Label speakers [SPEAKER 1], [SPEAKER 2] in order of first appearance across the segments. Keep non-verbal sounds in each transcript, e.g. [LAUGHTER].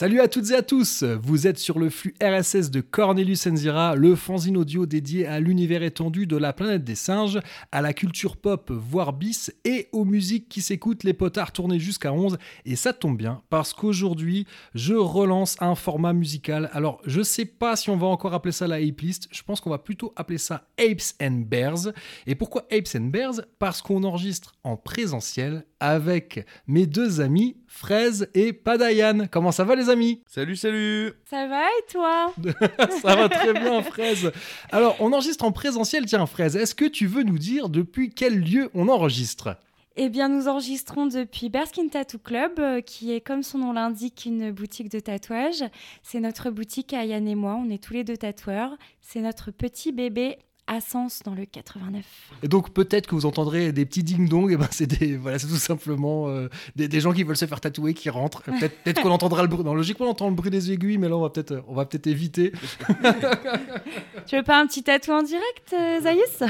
[SPEAKER 1] Salut à toutes et à tous, vous êtes sur le flux RSS de Cornelius Enzira, le fanzine audio dédié à l'univers étendu de la planète des singes, à la culture pop voire bis et aux musiques qui s'écoutent les potards tournés jusqu'à 11 et ça tombe bien parce qu'aujourd'hui je relance un format musical. Alors je sais pas si on va encore appeler ça la Ape List, je pense qu'on va plutôt appeler ça Apes and Bears. Et pourquoi Apes and Bears? Parce qu'on enregistre en présentiel avec mes deux amis Fraise et Padayan. Comment ça va les amis?
[SPEAKER 2] Salut, salut
[SPEAKER 3] Ça va et toi? [LAUGHS]
[SPEAKER 1] Ça va très bien Fraise. Alors on enregistre en présentiel, tiens Fraise, est-ce que tu veux nous dire depuis quel lieu on enregistre?
[SPEAKER 3] Eh bien, nous enregistrons depuis Berskin Tattoo Club, euh, qui est, comme son nom l'indique, une boutique de tatouage. C'est notre boutique à Yann et moi. On est tous les deux tatoueurs. C'est notre petit bébé à Sens dans le 89.
[SPEAKER 1] Et donc peut-être que vous entendrez des petits ding-dong, et ben c'est des [LAUGHS] voilà, c'est tout simplement euh, des, gens qui veulent se faire tatouer qui rentrent. [LAUGHS] Peut-être qu'on entendra le bruit. Non, logiquement on entend le bruit des aiguilles, mais là on va peut-être on va peut-être éviter. [LAUGHS]
[SPEAKER 3] tu veux pas un petit tatou en direct, euh, Zaïs?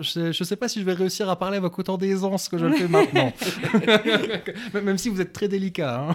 [SPEAKER 1] Je, je sais pas si je vais réussir à parler avec autant d'aisance que je le fais maintenant. Même si vous êtes très délicat. Hein.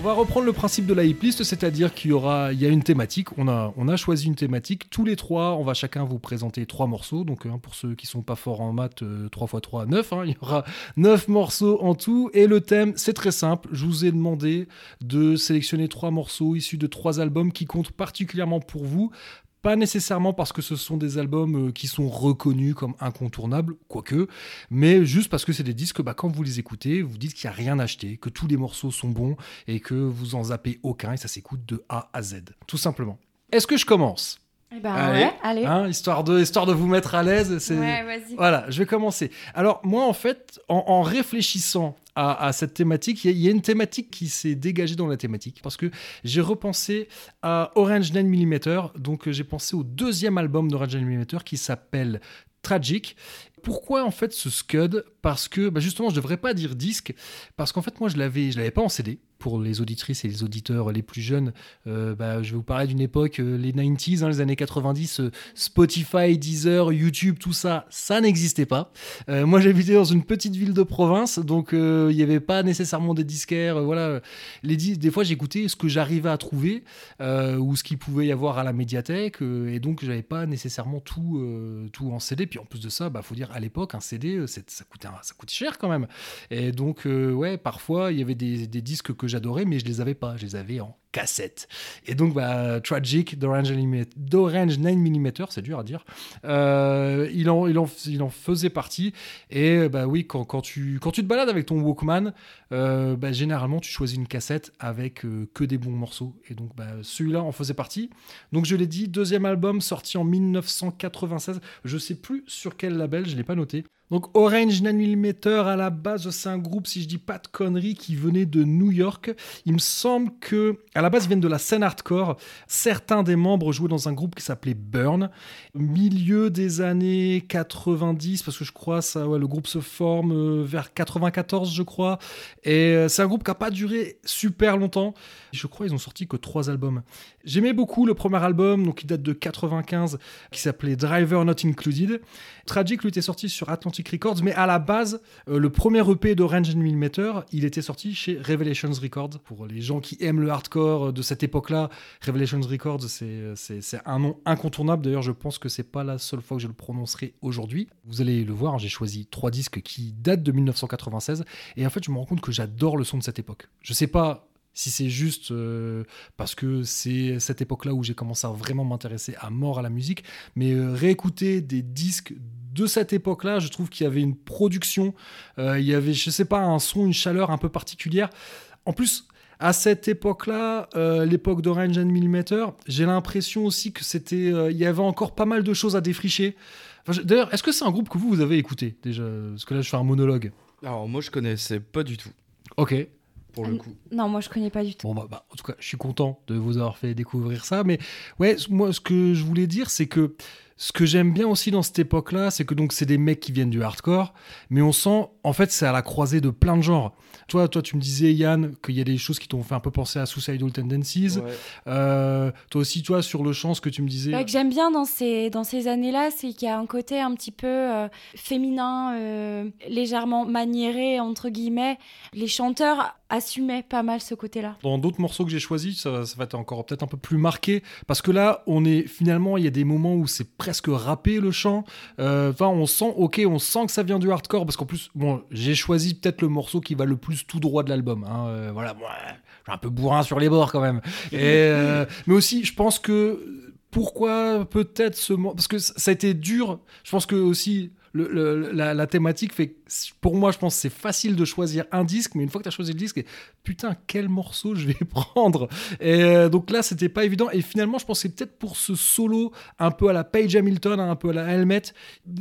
[SPEAKER 1] On va reprendre le principe de la hip list, c'est-à-dire qu'il y aura, y a une thématique. On a, choisi une thématique. Tous les trois, on va chacun vous présenter trois morceaux. Donc, hein, pour ceux qui sont pas forts en maths, 3 x 3, 9. il y aura 9 morceaux en tout. Et le thème, c'est très simple. Je vous ai demandé de sélectionner trois morceaux issus de trois albums qui comptent particulièrement pour vous pas nécessairement parce que ce sont des albums euh, qui sont reconnus comme incontournables, quoique, mais juste parce que c'est des disques, bah, quand vous les écoutez, vous dites qu'il n'y a rien à acheter, que tous les morceaux sont bons et que vous en zappez aucun et ça s'écoute de A à Z, tout simplement. Est-ce que je commence?
[SPEAKER 3] Ben, allez, allez.
[SPEAKER 1] Hein, histoire, de, histoire de vous mettre à l'aise.
[SPEAKER 3] Ouais, vas-y.
[SPEAKER 1] Voilà, je vais commencer. Alors, moi, en fait, en, réfléchissant à, cette thématique, il y, a une thématique qui s'est dégagée dans la thématique. Parce que j'ai repensé à Orange 9 mm. Donc, j'ai pensé au deuxième album d'Orange 9 mm qui s'appelle Tragic. Pourquoi en fait ce Scud? Parce que bah, justement, je devrais pas dire disque, parce qu'en fait, moi, je l'avais, je l'avais pas en CD pour les auditrices et les auditeurs les plus jeunes, euh, bah, je vais vous parler d'une époque, euh, les 90s, hein, les années 90, euh, Spotify, Deezer, YouTube, tout ça, ça n'existait pas. moi, j'habitais dans une petite ville de province, donc il n'y avait pas nécessairement des disquaires. voilà, les des fois, j'écoutais ce que j'arrivais à trouver ou ce qu'il pouvait y avoir à la médiathèque, et donc j'avais pas nécessairement tout, tout en CD. Puis en plus de ça, bah, faut dire à l'époque, un CD, ça coûtait, ça coûtait cher quand même. Et donc, ouais, parfois, il y avait des, des disques que j'adorais, mais je les avais pas. Je les avais en cassette. Et donc, bah, Tragic d'Orange 9 mm, c'est dur à dire, euh, il, en, il, en, il, en, faisait partie. Et bah oui, quand, quand, tu, quand tu te balades avec ton Walkman, euh, bah, généralement, tu choisis une cassette avec euh, que des bons morceaux. Et donc, bah, celui-là en faisait partie. Donc, je l'ai dit, deuxième album sorti en 1996. Je sais plus sur quel label, je l'ai pas noté. Donc Orange 9 mm à la base c'est un groupe si je dis pas de conneries qui venait de New York. Il me semble que à la base ils viennent de la scène hardcore. Certains des membres jouaient dans un groupe qui s'appelait Burn. Milieu des années 90 parce que je crois ça ouais, le groupe se forme euh, vers 94 je crois et euh, c'est un groupe qui a pas duré super longtemps. Je crois ils ont sorti que trois albums. J'aimais beaucoup le premier album donc qui date de 95 qui s'appelait Driver Not Included. Tragic lui était sorti sur Atlantic Records, mais à la base, euh, le premier EP de Range mm, il était sorti chez Revelations Records. Pour les gens qui aiment le hardcore euh, de cette époque-là, Revelations Records, c'est un nom incontournable. D'ailleurs, je pense que c'est pas la seule fois que je le prononcerai aujourd'hui. Vous allez le voir, j'ai choisi trois disques qui datent de 1996, et en fait, je me rends compte que j'adore le son de cette époque. Je sais pas si c'est juste euh, parce que c'est cette époque-là où j'ai commencé à vraiment m'intéresser à mort à la musique, mais réécouter des disques de cette époque-là, je trouve qu'il y avait une production, euh, il y avait, je sais pas, un son, une chaleur un peu particulière. En plus, à cette époque-là, euh, l'époque d'Orange and Millimeter, j'ai l'impression aussi que c'était, euh, il y avait encore pas mal de choses à défricher. D'ailleurs, est-ce que c'est un groupe que vous, vous avez écouté déjà? Parce que là, je fais un monologue.
[SPEAKER 2] Alors, moi, je connaissais pas du tout.
[SPEAKER 1] Ok.
[SPEAKER 2] Pour le coup.
[SPEAKER 3] Non, moi, je connais pas du tout.
[SPEAKER 1] Bon, bah, bah, en tout cas, je suis content de vous avoir fait découvrir ça. Mais ouais, moi, ce que je voulais dire, c'est que ce que j'aime bien aussi dans cette époque-là, c'est que donc c'est des mecs qui viennent du hardcore, mais on sent, en fait, c'est à la croisée de plein de genres. Toi, toi, tu me disais, Yann, qu'il y a des choses qui t'ont fait un peu penser à Suicidal Tendencies. Euh, toi aussi, toi, sur le chant, ce que tu me disais.
[SPEAKER 3] que j'aime bien dans ces, dans ces années-là, c'est qu'il y a un côté un petit peu euh, féminin, euh, légèrement maniéré, entre guillemets. Les chanteurs assumaient pas mal ce côté-là.
[SPEAKER 1] Dans d'autres morceaux que j'ai choisis, ça, ça va être encore peut-être un peu plus marqué, parce que là, on est finalement, il y a des moments où c'est presque presque rappé le chant. Euh, enfin, on sent, ok, on sent que ça vient du hardcore parce qu'en plus, bon, j'ai choisi peut-être le morceau qui va le plus tout droit de l'album. Hein. Euh, voilà, un peu bourrin sur les bords quand même. Et, euh, mais aussi, je pense que pourquoi peut-être ce parce que ça a été dur. Je pense que aussi la, thématique fait pour moi, je pense c'est facile de choisir un disque, mais une fois que tu as choisi le disque, putain, quel morceau je vais [LAUGHS] prendre Et euh, donc là, c'était pas évident. Et finalement, je pense c'est peut-être pour ce solo un peu à la Page Hamilton, hein, un peu à la Helmet,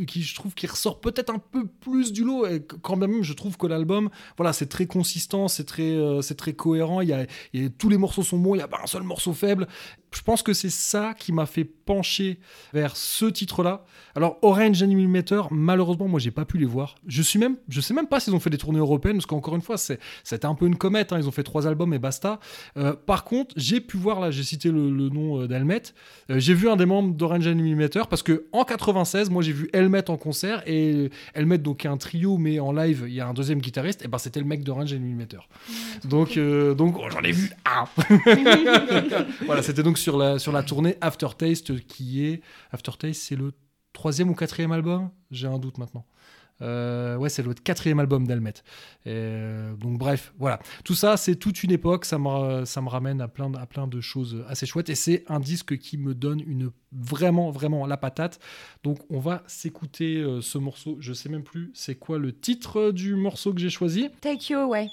[SPEAKER 1] qui je trouve qui ressort peut-être un peu plus du lot. Et quand même, je trouve que l'album, voilà, c'est très consistant, c'est très, euh, c'est très cohérent. Il y, a, tous les morceaux sont bons, il y a pas un seul morceau faible. Je pense que c'est ça qui m'a fait pencher vers ce titre-là. Alors Orange Animator, malheureusement, moi j'ai pas pu les voir. Je suis même, je sais même pas s'ils ont fait des tournées européennes parce qu'encore une fois, c'est, c'était un peu une comète. Hein. Ils ont fait trois albums et basta. Euh, par contre, j'ai pu voir là, j'ai cité le, nom euh, d'Helmet. Euh, j'ai vu un des membres d'Orange Animator parce que en 96, moi j'ai vu Helmet en concert et Helmet donc est un trio mais en live il y a un deuxième guitariste et ben c'était le mec d'Orange Animator. donc donc oh, j'en ai vu un. [LAUGHS] voilà, c'était donc sur la sur la tournée Aftertaste qui est Aftertaste, c'est le troisième ou quatrième album? J'ai un doute maintenant. Euh, ouais, c'est le quatrième album d'Almet. Euh, donc bref, voilà. Tout ça, c'est toute une époque. Ça me, ramène à plein, à plein de choses assez chouettes. Et c'est un disque qui me donne une vraiment, vraiment la patate. Donc on va s'écouter euh, ce morceau. Je sais même plus c'est quoi le titre du morceau que j'ai choisi.
[SPEAKER 3] Take You Away.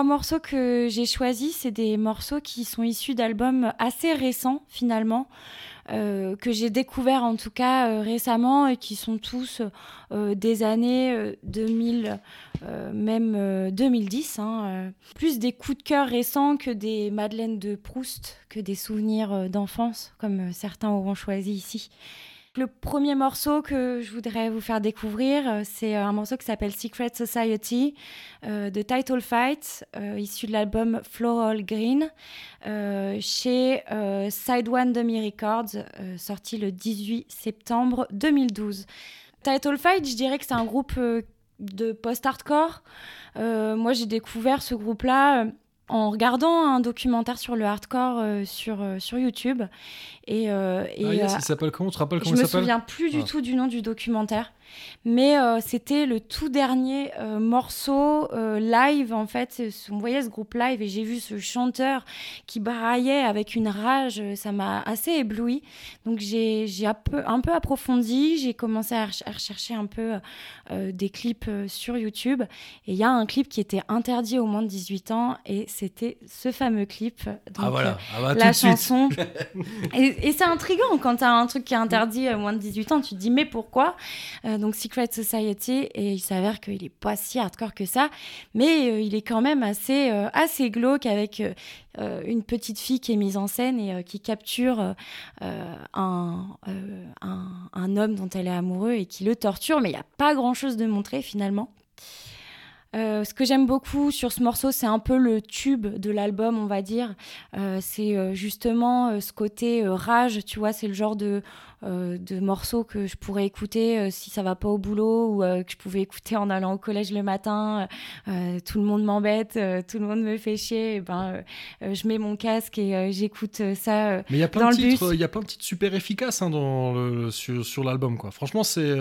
[SPEAKER 3] Trois morceaux que j'ai choisis, c'est des morceaux qui sont issus d'albums assez récents finalement. Euh, que j'ai découvert en tout cas euh, récemment et qui sont tous euh, des années 2000, même 2010. Hein, plus des coups de cœur récents que des Madeleines de Proust, que des souvenirs d'enfance, comme certains auront choisi ici. Le premier morceau que je voudrais vous faire découvrir, euh, c'est un morceau qui s'appelle Secret Society euh, de Title Fight, euh, issu de l'album Floral Green, chez Side One Demi Records, sorti le 18 septembre 2012. Title Fight, je dirais que c'est un groupe de post-hardcore. moi, j'ai découvert ce groupe-là en regardant un documentaire sur le hardcore sur, sur YouTube.
[SPEAKER 1] Et, euh, et ah, yes, il s'appelle comment? Tu te rappelles comment
[SPEAKER 3] il
[SPEAKER 1] s'appelle?
[SPEAKER 3] Je me souviens plus du ah. tout du nom du documentaire, mais euh, c'était le tout dernier euh, morceau live en fait. On voyait ce groupe live et j'ai vu ce chanteur qui braillait avec une rage. Ça m'a assez ébloui. Donc j'ai un peu, un peu approfondi. J'ai commencé à, rechercher un peu des clips sur YouTube et il y a un clip qui était interdit aux moins de 18 ans et c'était ce fameux clip.
[SPEAKER 1] Donc, ah voilà, ah bah,
[SPEAKER 3] la chanson. [LAUGHS] et, et c'est intriguant quand tu as un truc qui est interdit à moins de 18 ans, tu te dis mais pourquoi? Euh, Donc Secret Society, et il s'avère qu'il est pas si hardcore que ça, mais euh, il est quand même assez, euh, assez glauque avec une petite fille qui est mise en scène et qui capture un, un, homme dont elle est amoureuse et qui le torture, mais il n'y a pas grand-chose de montré finalement. Euh, ce que j'aime beaucoup sur ce morceau, c'est un peu le tube de l'album, on va dire. Euh, c'est euh, justement ce côté rage, tu vois, c'est le genre de, de morceaux que je pourrais écouter si ça va pas au boulot ou que je pouvais écouter en allant au collège le matin. tout le monde m'embête, tout le monde me fait chier. Et ben, je mets mon casque et j'écoute ça.
[SPEAKER 1] Mais il y a plein de titres, il y a plein de titres super efficaces hein, dans le, sur, sur l'album, quoi. Franchement, c'est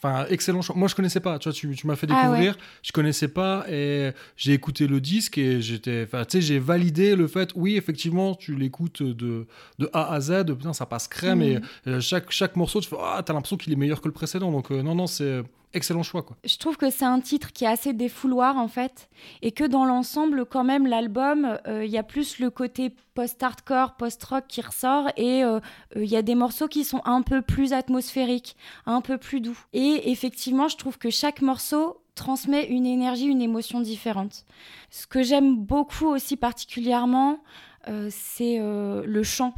[SPEAKER 1] Enfin, excellent. Moi, je connaissais pas. Tu vois, tu, tu m'as fait ah découvrir. Je connaissais pas et j'ai écouté le disque et j'étais. Enfin, tu sais, j'ai validé le fait. Oui, effectivement, tu l'écoutes de, de A à Z. Putain, ça passe crème et mm. Euh, chaque, morceau, tu fais, ah, t'as l'impression qu'il est meilleur que le précédent. Donc, euh, non, non, c'est excellent choix. Quoi.
[SPEAKER 3] Je trouve que c'est un titre qui est assez défouloir en fait, et que dans l'ensemble, quand même, l'album, euh, il y a plus le côté post-hardcore, post-rock qui ressort, et euh, euh, il y a des morceaux qui sont un peu plus atmosphériques, un peu plus doux. Et effectivement, je trouve que chaque morceau transmet une énergie, une émotion différente. Ce que j'aime beaucoup aussi particulièrement, c'est le chant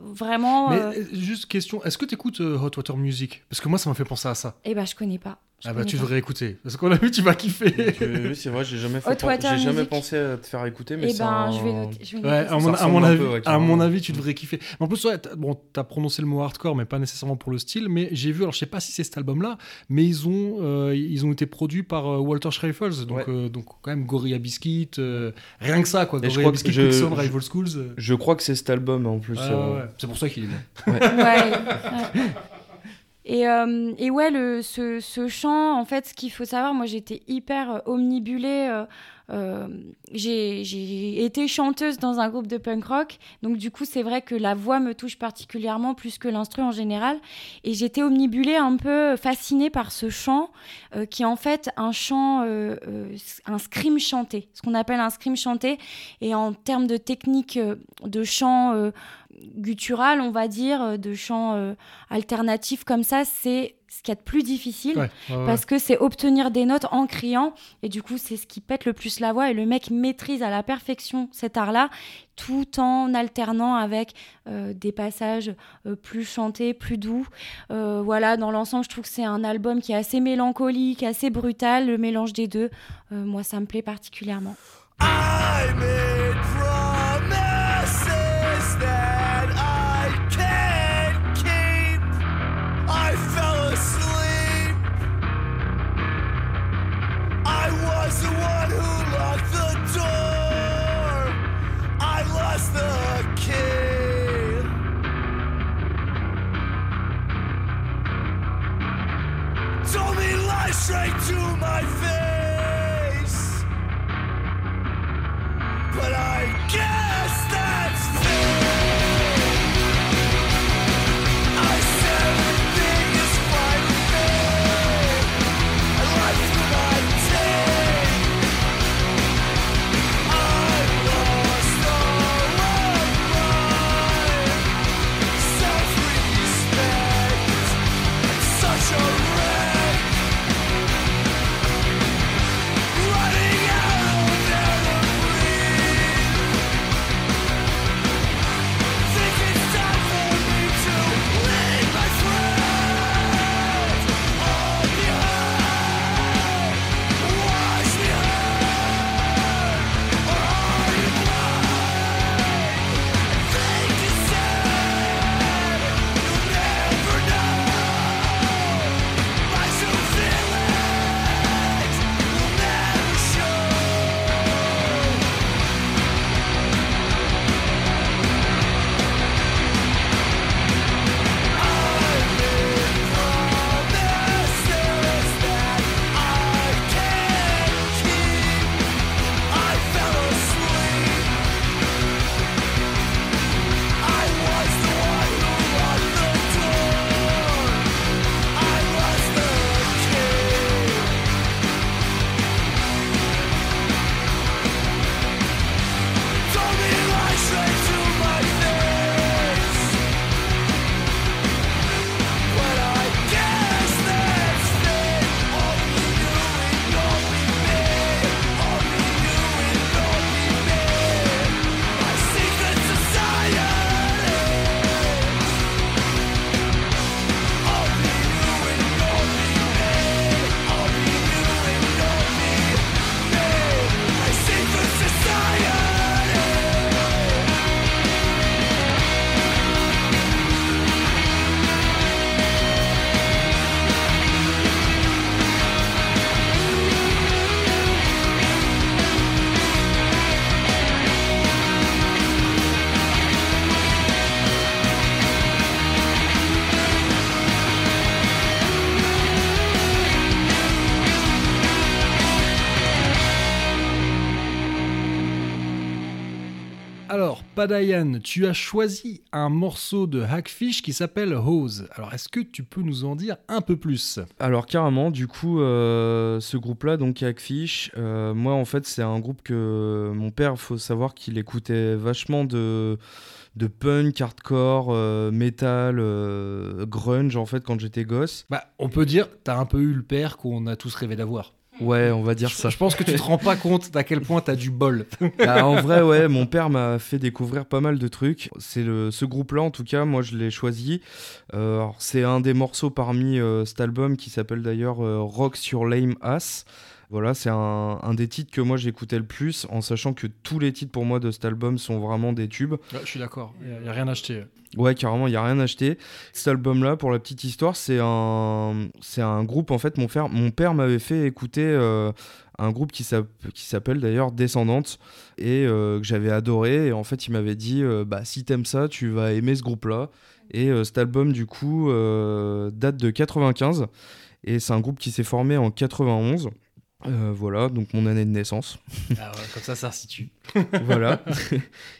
[SPEAKER 3] vraiment.
[SPEAKER 1] Mais euh, juste question, est-ce que tu écoutes euh, Hot Water Music? Parce que moi, ça m'a fait penser à ça.
[SPEAKER 3] Eh ben, je connais pas.
[SPEAKER 1] Ah bah tu devrais écouter. Parce qu'on a vu, tu vas kiffer.
[SPEAKER 2] oui, c'est vrai, j'ai jamais, j'ai jamais pensé à te faire écouter, mais
[SPEAKER 3] eh ben, je vais noter. Je vais
[SPEAKER 1] ouais, à, mon, à, mon avis, à mon avis, tu devrais kiffer. en plus, ouais, as, bon, t'as prononcé le mot hardcore, mais pas nécessairement pour le style. Mais j'ai vu, alors je sais pas si c'est cet album-là, mais ils ont, euh, ils ont été produits par Walter Schreifels, donc, donc quand même Gorilla Biscuit, rien que ça, quoi. Gorilla Biscuit, Quicksilver, Rival Schools.
[SPEAKER 2] Je crois que c'est cet album en plus.
[SPEAKER 1] C'est pour ça qu'il [LAUGHS]
[SPEAKER 3] Et, euh, et, ouais, le, ce, ce, chant, en fait, ce qu'il faut savoir, moi j'étais hyper euh, omnibulée euh, euh, j'ai été chanteuse dans un groupe de punk rock, donc du coup c'est vrai que la voix me touche particulièrement plus que l'instru en général, et j'étais omnibulée, un peu fascinée par ce chant qui est en fait un chant, un scream chanté, ce qu'on appelle un scream chanté, et en termes de technique de chant guttural, on va dire, de chant alternatif comme ça, c'est ce qu'il y a de plus difficile parce que c'est obtenir des notes en criant et du coup c'est ce qui pète le plus la voix et le mec maîtrise à la perfection cet art-là tout en alternant avec euh, des passages euh, plus chantés, plus doux. Euh, voilà, dans l'ensemble, je trouve que c'est un album qui est assez mélancolique, assez brutal, le mélange des deux. moi, ça me plaît particulièrement. Told me lie straight to my face. But I guess that's fair.
[SPEAKER 1] Padayan, tu as choisi un morceau de Hackfish qui s'appelle Hose. Alors, est-ce que tu peux nous en dire un peu plus?
[SPEAKER 2] Alors, carrément, du coup, euh, ce groupe-là, donc Hackfish, euh, moi, en fait, c'est un groupe que mon père, il faut savoir qu'il écoutait vachement de de punk, hardcore, euh, metal, grunge en fait quand j'étais gosse.
[SPEAKER 1] Bah, on peut dire, t'as un peu eu le père qu'on a tous rêvé d'avoir.
[SPEAKER 2] Ouais, on va dire ça.
[SPEAKER 1] Je pense que tu te rends pas compte d'à quel point t'as du bol.
[SPEAKER 2] Bah, en vrai, ouais, mon père m'a fait découvrir pas mal de trucs. C'est ce groupe-là, en tout cas, moi je l'ai choisi. Euh, c'est un des morceaux parmi euh, cet album qui s'appelle d'ailleurs euh, Rock sur Lame Ass. Voilà, c'est un, des titres que moi j'écoutais le plus, en sachant que tous les titres pour moi de cet album sont vraiment des tubes.
[SPEAKER 1] je suis d'accord, il n'y a, rien acheté.
[SPEAKER 2] Ouais, carrément, il n'y a rien acheté. Cet album-là, pour la petite histoire, c'est un, c'est un groupe, en fait, mon, frère, mon père m'avait fait écouter euh, un groupe qui s'appelle d'ailleurs Descendante et euh, que j'avais adoré. Et en fait, il m'avait dit, euh, bah, si t'aimes ça, tu vas aimer ce groupe-là. Et cet album, du coup, date de 95. Et c'est un groupe qui s'est formé en 91. Euh, voilà, donc mon année de naissance.
[SPEAKER 1] Ah ouais, comme ça, ça situe. [LAUGHS]
[SPEAKER 2] voilà.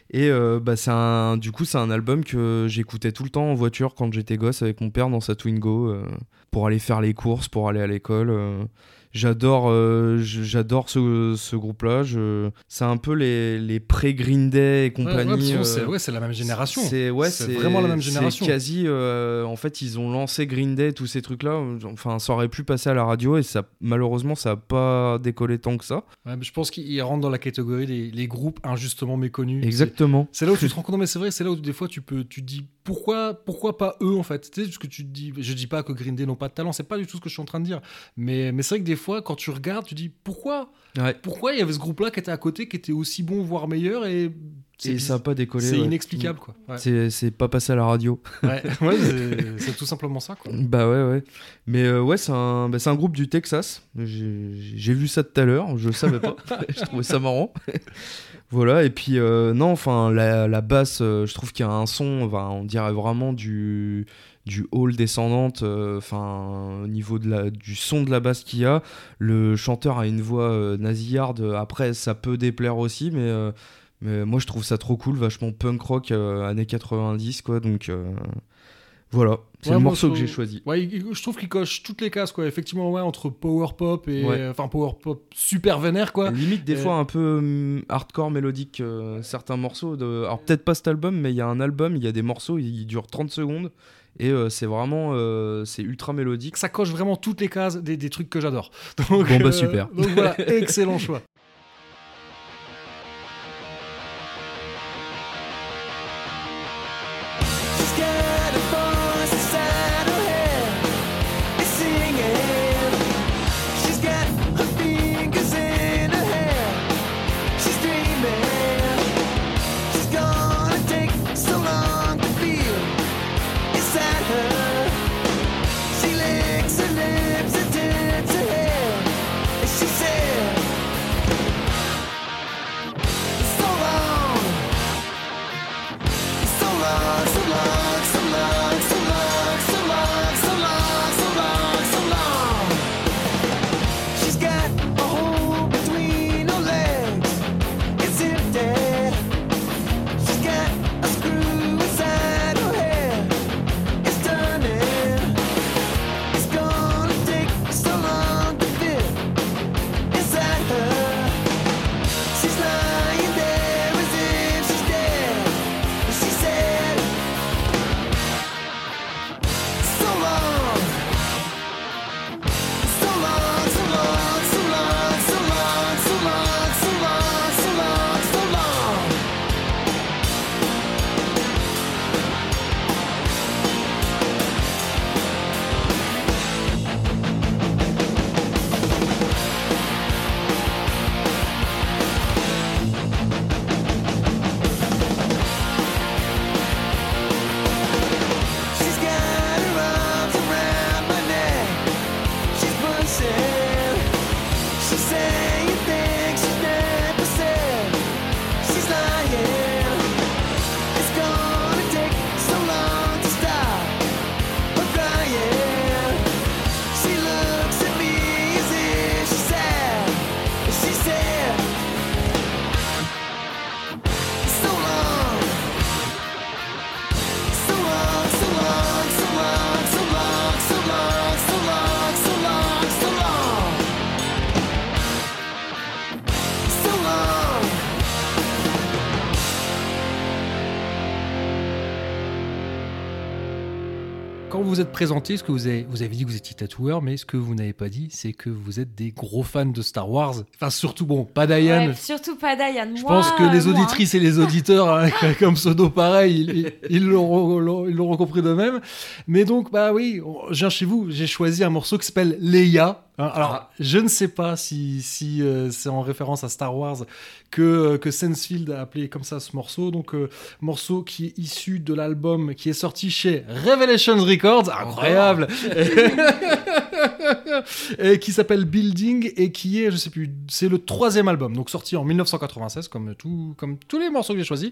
[SPEAKER 2] Et euh, bah, c'est un, du coup, c'est un album que j'écoutais tout le temps en voiture quand j'étais gosse avec mon père dans sa Twingo euh, pour aller faire les courses, pour aller à l'école. J'adore, euh, j'adore ce, ce groupe-là. Je... C'est un peu les, les pré-Green Day et compagnie.
[SPEAKER 1] Euh, ouais, c'est la même génération.
[SPEAKER 2] C'est ouais, c'est vraiment la même génération. C'est quasi. Euh, en fait, ils ont lancé Green Day, tous ces trucs-là. Enfin, ça aurait pu passer à la radio et ça, malheureusement, ça n'a pas décollé tant que ça.
[SPEAKER 1] Ouais, mais je pense qu'ils rentrent dans la catégorie des les groupes injustement méconnus.
[SPEAKER 2] Exactement.
[SPEAKER 1] C'est là où tu te rends compte. Mais c'est vrai, c'est là où des fois tu peux, tu dis pourquoi, pourquoi pas eux en fait? Tu sais, ce que tu te dis. Je dis pas que Green Day n'ont pas de talent. C'est pas du tout ce que je suis en train de dire. Mais, mais c'est vrai que des fois quand tu regardes, tu dis pourquoi? Pourquoi il y avait ce groupe-là qui était à côté, qui était aussi bon, voire meilleur, et,
[SPEAKER 2] et ça n'a pas décollé.
[SPEAKER 1] C'est inexplicable, quoi.
[SPEAKER 2] C'est pas passé à la radio.
[SPEAKER 1] Ouais, [LAUGHS] c'est tout simplement ça, quoi.
[SPEAKER 2] Bah ouais, ouais. Mais euh, ouais, c'est un, bah, un groupe du Texas. J'ai vu ça tout à l'heure, je le savais pas. [LAUGHS] [LAUGHS] je trouvais ça marrant. Voilà, et puis euh, non, enfin, la, la basse, euh, je trouve qu'il y a un son, on dirait vraiment du du hall descendante, euh, enfin au niveau de la, du son de la basse qu'il y a. Le chanteur a une voix nasillarde. Après, ça peut déplaire aussi, mais, mais moi je trouve ça trop cool, vachement punk rock années 90 quoi. Donc voilà, c'est le morceau que j'ai choisi.
[SPEAKER 1] Ouais, je trouve qu'il coche toutes les cases, quoi. Effectivement, ouais, entre power pop et enfin power pop super vénère, quoi.
[SPEAKER 2] Limite des fois un peu hum, hardcore mélodique certains morceaux. De... Alors peut-être pas cet album, mais il y a un album, il y a des morceaux, ils durent 30 secondes et euh, c'est vraiment euh, c'est ultra mélodique.
[SPEAKER 1] Ça coche vraiment toutes les cases des, des trucs que j'adore. [LAUGHS]
[SPEAKER 2] bon bah euh, super.
[SPEAKER 1] donc voilà, [LAUGHS] excellent choix. Vous êtes présenté, ce que vous avez, vous avez dit que vous étiez tatoueur, mais ce que vous n'avez pas dit, c'est que vous êtes des gros fans de Star Wars. Enfin, surtout, bon, pas Diane.
[SPEAKER 3] Surtout
[SPEAKER 1] Je
[SPEAKER 3] Moi,
[SPEAKER 1] pense que les
[SPEAKER 3] moi, hein.
[SPEAKER 1] auditrices et les auditeurs, hein, [LAUGHS] comme pseudo pareil, ils- l'auront l'auront- ils l'auront compris d'eux-mêmes. Mais donc, bah oui, je viens chez vous, j'ai choisi un morceau qui s'appelle Leia. Hein, Alors,
[SPEAKER 2] Ah.
[SPEAKER 1] je ne sais pas si, si euh, c'est en référence à Star Wars que, que Sensefield a appelé comme ça ce morceau. Donc, euh, morceau qui est issu de l'album qui est sorti chez Revelations Records. Incroyable! [LAUGHS] [LAUGHS] et qui s'appelle Building et qui est, je sais plus, c'est le troisième album, donc sorti en 1996, comme, tout, comme tous les morceaux que j'ai choisis.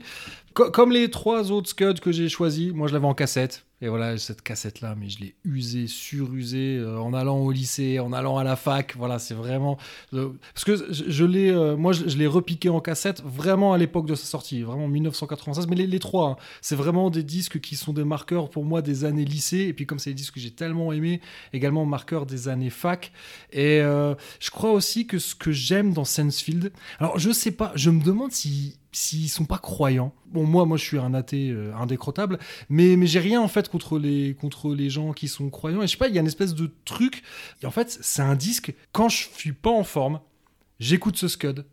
[SPEAKER 1] Co- comme les trois autres Scuds que j'ai choisis, moi je l'avais en cassette. Et voilà, cette cassette-là, mais je l'ai usée, surusée, euh, en allant au lycée, en allant à la fac. Voilà, c'est vraiment. euh, parce que je, l'ai, euh, moi, je, l'ai repiqué en cassette vraiment à l'époque de sa sortie, vraiment 1996. Mais les, trois, hein, c'est vraiment des disques qui sont des marqueurs pour moi des années lycée. Et puis, comme c'est des disques que j'ai tellement aimés, également marqueurs des années fac. Et je crois aussi que ce que j'aime dans Sensefield, alors je sais pas, je me demande si s'ils sont pas croyants. Bon, moi, moi, je suis un athée euh, indécrottable, mais, mais j'ai rien en fait contre les, contre les gens qui sont croyants. Et je sais pas, il y a une espèce de truc. Et en fait, c'est un disque, quand je suis pas en forme, j'écoute ce Scud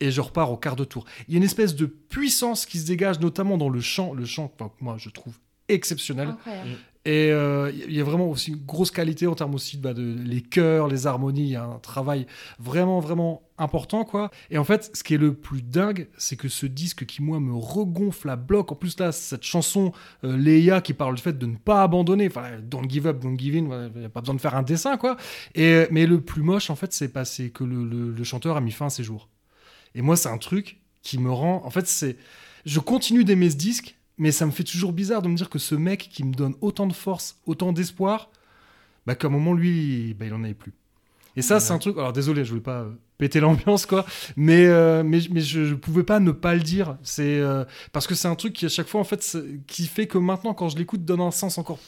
[SPEAKER 1] et je repars au quart de tour. Il y a une espèce de puissance qui se dégage, notamment dans le chant. Le chant, enfin, moi, je trouve exceptionnel.
[SPEAKER 3] Incroyable.
[SPEAKER 1] Et euh, il y a vraiment aussi une grosse qualité en termes aussi bah, de les chœurs, les harmonies. Il y a un travail vraiment, vraiment important, quoi. Et en fait, ce qui est le plus dingue, c'est que ce disque qui, moi, me regonfle à bloc. En plus, là, cette chanson, euh, Leia, qui parle du fait de ne pas abandonner. Enfin, don't give up, don't give in. Il n'y a pas besoin de faire un dessin, quoi. Et, mais le plus moche, en fait, c'est que le, le- le chanteur a mis fin à ses jours. Et moi, c'est un truc qui me rend. En fait, c'est. Je continue d'aimer ce disque, mais ça me fait toujours bizarre de me dire que ce mec qui me donne autant de force, autant d'espoir, bah, qu'à un moment, lui, bah, il en avait plus. Et ça, c'est un truc. Alors, désolé, je voulais pas euh, péter l'ambiance, quoi. Mais, euh, mais, mais je, je pouvais pas ne pas le dire. C'est euh, parce que c'est un truc qui, à chaque fois, en fait, qui fait que maintenant, quand je l'écoute, donne un sens encore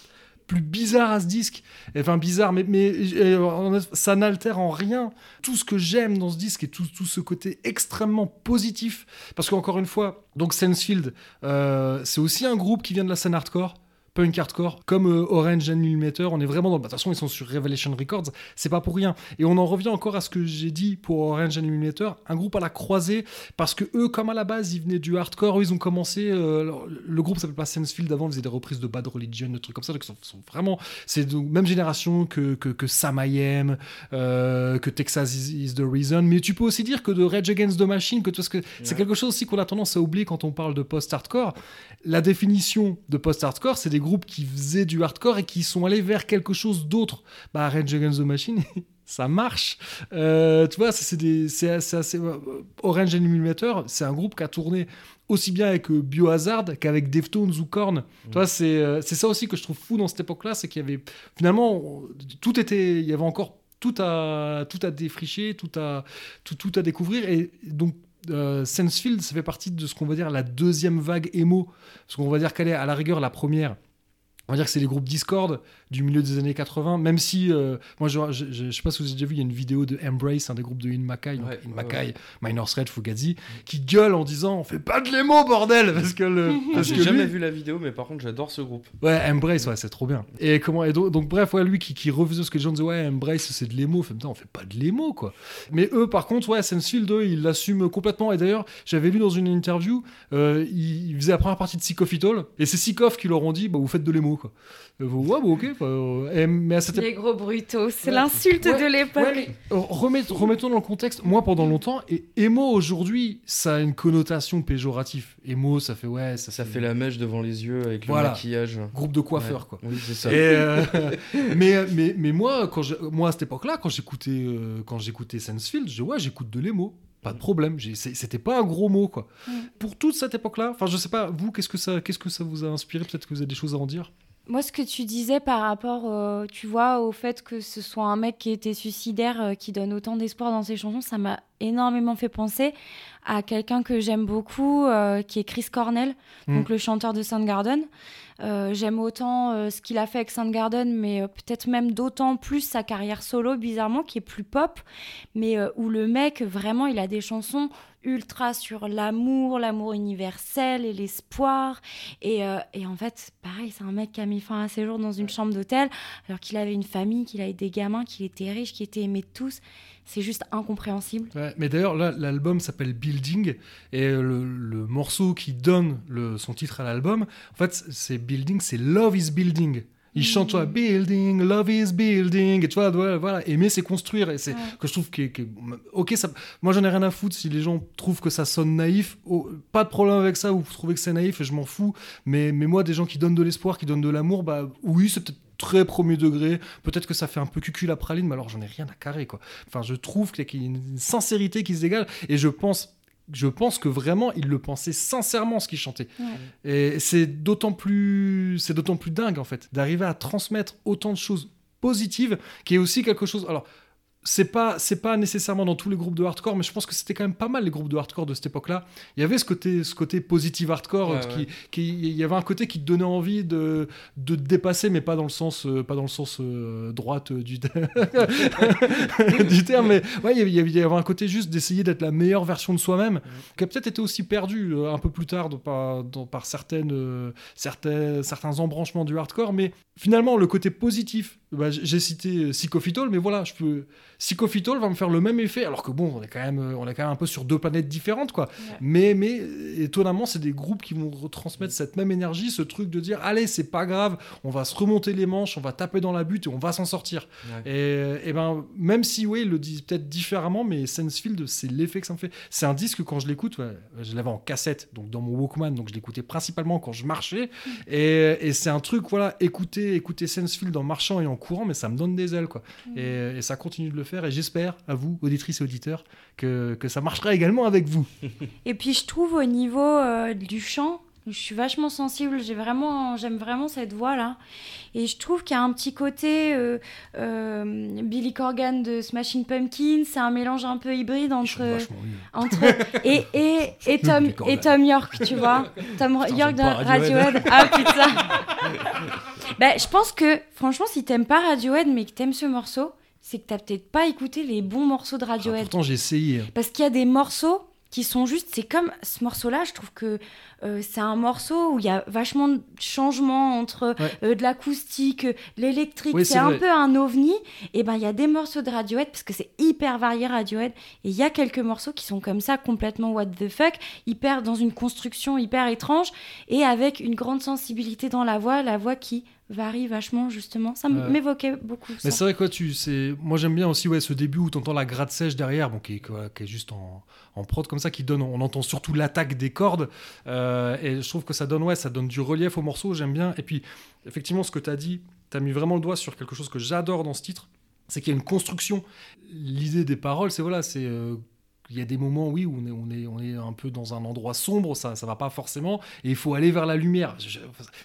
[SPEAKER 1] plus bizarre à ce disque. Enfin, bizarre, mais, mais euh, ça n'altère en rien tout ce que j'aime dans ce disque et tout, tout ce côté extrêmement positif. Parce qu'encore une fois, donc Sensefield, euh, c'est aussi un groupe qui vient de la scène hardcore. Punk hardcore, comme euh, Orange and Millimeter, on est vraiment dans. bah, De toute façon, ils sont sur Revelation Records, c'est pas pour rien. Et on en revient encore à ce que j'ai dit pour Orange and Millimeter, un groupe à la croisée, parce que eux, comme à la base, ils venaient du hardcore, eux, ils ont commencé. euh, le groupe s'appelle pas Sensefield avant, ils faisaient des reprises de Bad Religion, des trucs comme ça, donc ils sont, sont vraiment. C'est de même génération que, que, que Sam I Am, euh, que Texas is, is the Reason, mais tu peux aussi dire que de Rage Against the Machine, que parce que c'est quelque chose aussi qu'on a tendance à oublier quand on parle de post-hardcore. La définition de post-hardcore, c'est des groupes qui faisaient du hardcore et qui sont allés vers quelque chose d'autre. Bah, Rage Against the Machine, [LAUGHS] ça marche. Euh, tu vois, c'est assez, euh, Orange and Millimeter, c'est un groupe qui a tourné aussi bien avec euh, Biohazard qu'avec Deftones ou Korn. Tu vois, c'est euh, c'est ça aussi que je trouve fou dans cette époque-là, c'est qu'il y avait finalement tout était, il y avait encore tout à tout à défricher, tout à tout, tout à découvrir et donc euh, Sensefield, ça fait partie de ce qu'on va dire la deuxième vague emo. Parce qu'on va dire qu'elle est à la rigueur la première. On va dire que c'est les groupes Discord du milieu des années 80, même si, euh, moi je, je, sais pas si vous avez déjà vu, il y a une vidéo de Embrace, un des groupes de In Makai,
[SPEAKER 2] Ouais,
[SPEAKER 1] In
[SPEAKER 2] ouais,
[SPEAKER 1] Makai, Minor Threat, Fugazi, qui gueule en disant on fait pas de l'émo bordel parce que le [LAUGHS] parce
[SPEAKER 2] J'ai
[SPEAKER 1] que
[SPEAKER 2] jamais
[SPEAKER 1] lui-
[SPEAKER 2] vu la vidéo, mais par contre, j'adore ce groupe.
[SPEAKER 1] Ouais, Embrace, ouais, c'est trop bien. Et comment et donc, donc, bref, ouais, lui qui, qui refusait ce que les gens disaient, ouais, Embrace, c'est de l'émo. Fait, putain, on fait pas de l'émo, quoi. Mais eux, par contre, ouais, Sensefield, eux, ils l'assument complètement. Et d'ailleurs, j'avais lu dans une interview, euh, ils, ils faisaient la première partie de Sick of It All, et c'est Sick of qui leur ont dit, bah, vous faites de l'émo, quoi. Euh, ouais, bah, ok. Euh, et- mais à cette époque.
[SPEAKER 3] Les gros brutaux, c'est
[SPEAKER 1] Ouais.
[SPEAKER 3] l'insulte
[SPEAKER 1] Ouais,
[SPEAKER 3] de l'époque.
[SPEAKER 1] Ouais, mais euh, remet- remettons dans le contexte. Moi, pendant longtemps, et emo aujourd'hui, ça a une connotation péjorative. Emo, ça fait ouais, ça,
[SPEAKER 2] Ça fait la mèche devant les yeux avec
[SPEAKER 1] Voilà.
[SPEAKER 2] le maquillage.
[SPEAKER 1] groupe de coiffeurs,
[SPEAKER 2] Ouais.
[SPEAKER 1] quoi.
[SPEAKER 2] Oui, c'est ça.
[SPEAKER 1] Et, euh, [LAUGHS] mais, mais, mais moi, quand je- moi, à cette époque-là, quand j'écoutais euh, quand j'écoutais Sensefield, je dis, ouais, j'écoute de l'émo. Pas de problème. C'était pas un gros mot, quoi.
[SPEAKER 3] Mm.
[SPEAKER 1] Pour toute cette époque-là, enfin, je sais pas, vous, qu'est-ce que ça, qu'est-ce que ça vous a inspiré? Peut-être que vous avez des choses à en dire?
[SPEAKER 3] Moi, ce que tu disais par rapport, euh, tu vois, au fait que ce soit un mec qui était suicidaire, euh, qui donne autant d'espoir dans ses chansons, ça m'a énormément fait penser à quelqu'un que j'aime beaucoup, euh, qui est Chris Cornell,
[SPEAKER 1] Mm.
[SPEAKER 3] donc le chanteur de Soundgarden. Euh, j'aime autant euh, ce qu'il a fait avec Soundgarden, mais euh, peut-être même d'autant plus sa carrière solo, bizarrement, qui est plus pop, mais où le mec, vraiment, il a des chansons ultra sur l'amour, l'amour universel et l'espoir. Et, euh, et en fait, pareil, c'est un mec qui a mis fin à ses jours dans une chambre d'hôtel, alors qu'il avait une famille, qu'il avait des gamins, qu'il était riche, qu'il était aimé de tous. C'est juste incompréhensible.
[SPEAKER 1] Ouais, mais d'ailleurs, là, l'album s'appelle Building et le, le morceau qui donne le, son titre à l'album, en fait, c'est Building, c'est Love is Building. Il chante, tu vois, Building, Love is Building, et tu vois, voilà, voilà, aimer, c'est construire, et c'est
[SPEAKER 3] Ouais.
[SPEAKER 1] que je trouve que, que- ok, ça, moi j'en ai rien à foutre si les gens trouvent que ça sonne naïf, oh, pas de problème avec ça, ou vous trouvez que c'est naïf, je m'en fous, mais, mais moi, des gens qui donnent de l'espoir, qui donnent de l'amour, bah oui, c'est peut-être très premier degré, peut-être que ça fait un peu cucul à praline, mais alors j'en ai rien à carrer, quoi. Enfin, je trouve qu'il y a une sincérité qui se dégage, et je pense, je pense que vraiment, il le pensait sincèrement ce qu'il chantait.
[SPEAKER 3] Ouais.
[SPEAKER 1] Et c'est d'autant plus, c'est d'autant plus dingue en fait, d'arriver à transmettre autant de choses positives, qui est aussi quelque chose. Alors, c'est pas, c'est pas nécessairement dans tous les groupes de hardcore, mais je pense que c'était quand même pas mal les groupes de hardcore de cette époque-là. Il y avait ce côté, ce côté positive hardcore,
[SPEAKER 2] Ouais,
[SPEAKER 1] euh, qui,
[SPEAKER 2] ouais.
[SPEAKER 1] qui- il y avait un côté qui te donnait envie de, de te dépasser, mais pas dans le sens, euh, pas dans le sens euh, droite du, [LAUGHS] du terme. Mais ouais, il y avait- il y avait, un côté juste d'essayer d'être la meilleure version de soi-même, qui a peut-être été aussi perdu un peu plus tard de- par, certaines, euh, certains, certains embranchements du hardcore. Mais finalement, le côté positif, bah, j'ai cité euh, Psychophytol, mais voilà, je peux. Psychophytol va me faire le même effet, alors que bon, on est quand même, euh, on est quand même un peu sur deux planètes différentes, quoi.
[SPEAKER 3] Ouais.
[SPEAKER 1] Mais, mais euh, étonnamment, c'est des groupes qui vont retransmettre cette même énergie, ce truc de dire allez, c'est pas grave, on va se remonter les manches, on va taper dans la butte et on va s'en sortir.
[SPEAKER 2] Ouais.
[SPEAKER 1] Et, et ben, même si, oui, ils le disent peut-être différemment, mais Sensefield, c'est l'effet que ça me fait. C'est un disque, quand je l'écoute, ouais, je l'avais en cassette, donc dans mon Walkman, donc je l'écoutais principalement quand je marchais. Et, et c'est un truc, voilà, écouter, écouter Sensefield en marchant et en courant, mais ça me donne des ailes, quoi. Et, et ça continue de le faire. Et j'espère, à vous, auditrices et auditeurs, que, que ça marchera également avec vous. [LAUGHS]
[SPEAKER 3] Et puis je trouve au niveau euh, du chant, je suis vachement sensible, j'ai vraiment, j'aime vraiment cette voix là. Et je trouve qu'il y a un petit côté euh, euh, Billy Corgan de Smashing Pumpkins, c'est un mélange un peu hybride entre entre et et et [LAUGHS] Tom et York, tu vois. Tom
[SPEAKER 1] Putain,
[SPEAKER 3] York de
[SPEAKER 1] Radiohead.
[SPEAKER 3] Radiohead. [LAUGHS] Ah putain. ben, je pense que franchement si t'aimes pas Radiohead mais que t'aimes ce morceau, c'est que t'as peut-être pas écouté les bons morceaux de
[SPEAKER 1] Ah,
[SPEAKER 3] Radiohead.
[SPEAKER 1] pourtant, j'ai essayé. hein.
[SPEAKER 3] Parce qu'il y a des morceaux qui sont juste, c'est comme ce morceau-là, je trouve que euh, c'est un morceau où il y a vachement de changements entre
[SPEAKER 1] Ouais.
[SPEAKER 3] euh, de l'acoustique, de l'électrique,
[SPEAKER 1] Oui,
[SPEAKER 3] c'est
[SPEAKER 1] c'est
[SPEAKER 3] un
[SPEAKER 1] vrai.
[SPEAKER 3] peu un ovni. Et ben il y a des morceaux de Radiohead parce que c'est hyper varié Radiohead. Et il y a quelques morceaux qui sont comme ça, complètement what the fuck, hyper dans une construction hyper étrange et avec une grande sensibilité dans la voix, la voix qui varie vachement justement. Ça
[SPEAKER 1] Ouais.
[SPEAKER 3] m'évoquait beaucoup.
[SPEAKER 1] Mais c'est vrai quoi, tu c'est moi j'aime bien aussi ouais ce début où t'entends la gratte sèche derrière, bon qui est, quoi, qui est juste en, en prod comme ça, qui donne, on entend surtout l'attaque des cordes euh, et je trouve que ça donne ouais ça donne du relief au morceau, j'aime bien. Et puis effectivement ce que t'as dit, t'as mis vraiment le doigt sur quelque chose que j'adore dans ce titre, c'est qu'il y a une construction. L'idée des paroles, c'est voilà, c'est euh, il y a des moments, oui, où on est, on est, on est un peu dans un endroit sombre, ça, ça va pas forcément, et il faut aller vers la lumière.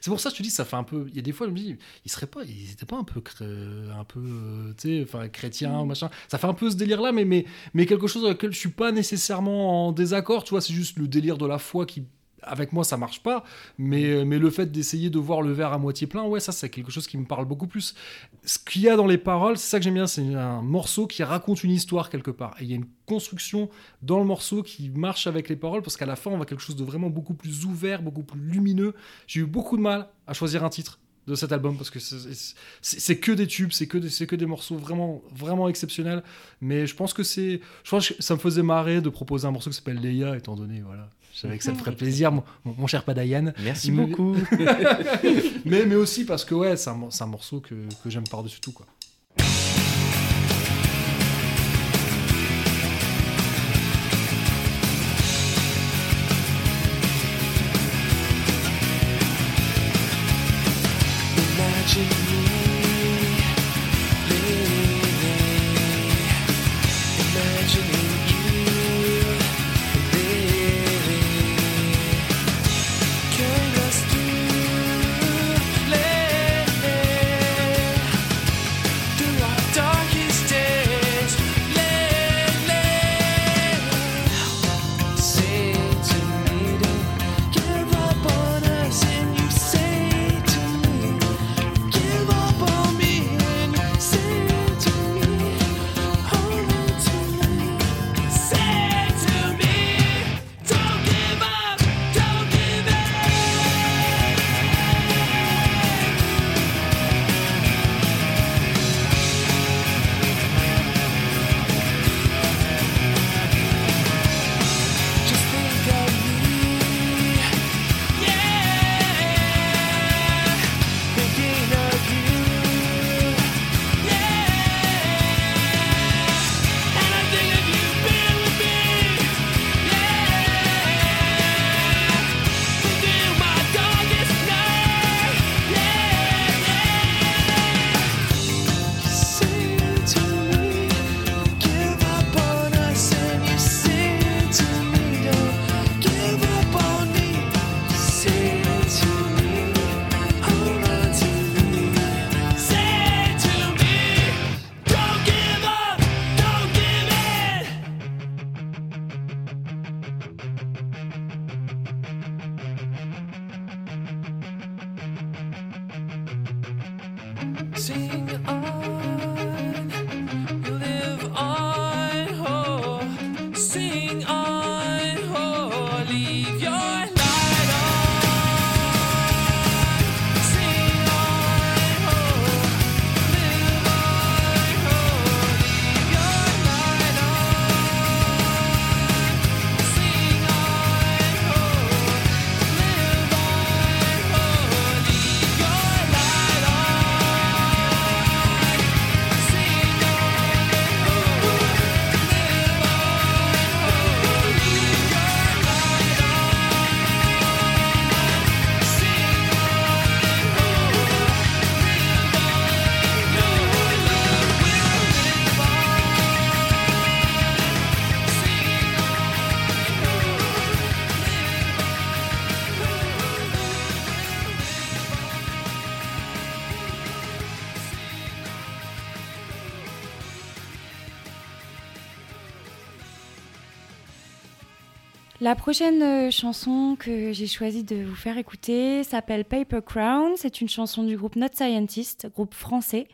[SPEAKER 1] C'est pour ça que je te dis, ça fait un peu. Il y a des fois, je me dis, ils seraient pas, ils étaient pas un peu, cré- un peu, euh, tu sais, enfin, chrétiens,
[SPEAKER 3] Mm.
[SPEAKER 1] machin. Ça fait un peu ce délire-là, mais, mais, mais quelque chose avec lequel je suis pas nécessairement en désaccord. Tu vois, c'est juste le délire de la foi qui. Avec moi, ça marche pas, mais, mais le fait d'essayer de voir le verre à moitié plein, ouais, ça, c'est quelque chose qui me parle beaucoup plus. Ce qu'il y a dans les paroles, c'est ça que j'aime bien, c'est un morceau qui raconte une histoire quelque part. Et il y a une construction dans le morceau qui marche avec les paroles, parce qu'à la fin, on va quelque chose de vraiment beaucoup plus ouvert, beaucoup plus lumineux. J'ai eu beaucoup de mal à choisir un titre de cet album parce que c'est- que des tubes, c'est que des, c'est que des morceaux vraiment vraiment exceptionnels. Mais je pense que c'est, je pense que ça me faisait marrer de proposer un morceau qui s'appelle Leia, étant donné voilà, je savais que ça te ferait [LAUGHS] plaisir, mon, cher Padayan.
[SPEAKER 2] Merci
[SPEAKER 1] Mais-
[SPEAKER 2] beaucoup. [LAUGHS]
[SPEAKER 1] Mais mais aussi parce que ouais, c'est un, c'est un morceau que, que j'aime par dessus tout quoi.
[SPEAKER 3] La prochaine euh, chanson que j'ai choisi de vous faire écouter s'appelle Paper Crown. C'est une chanson du groupe Not Scientist, groupe français,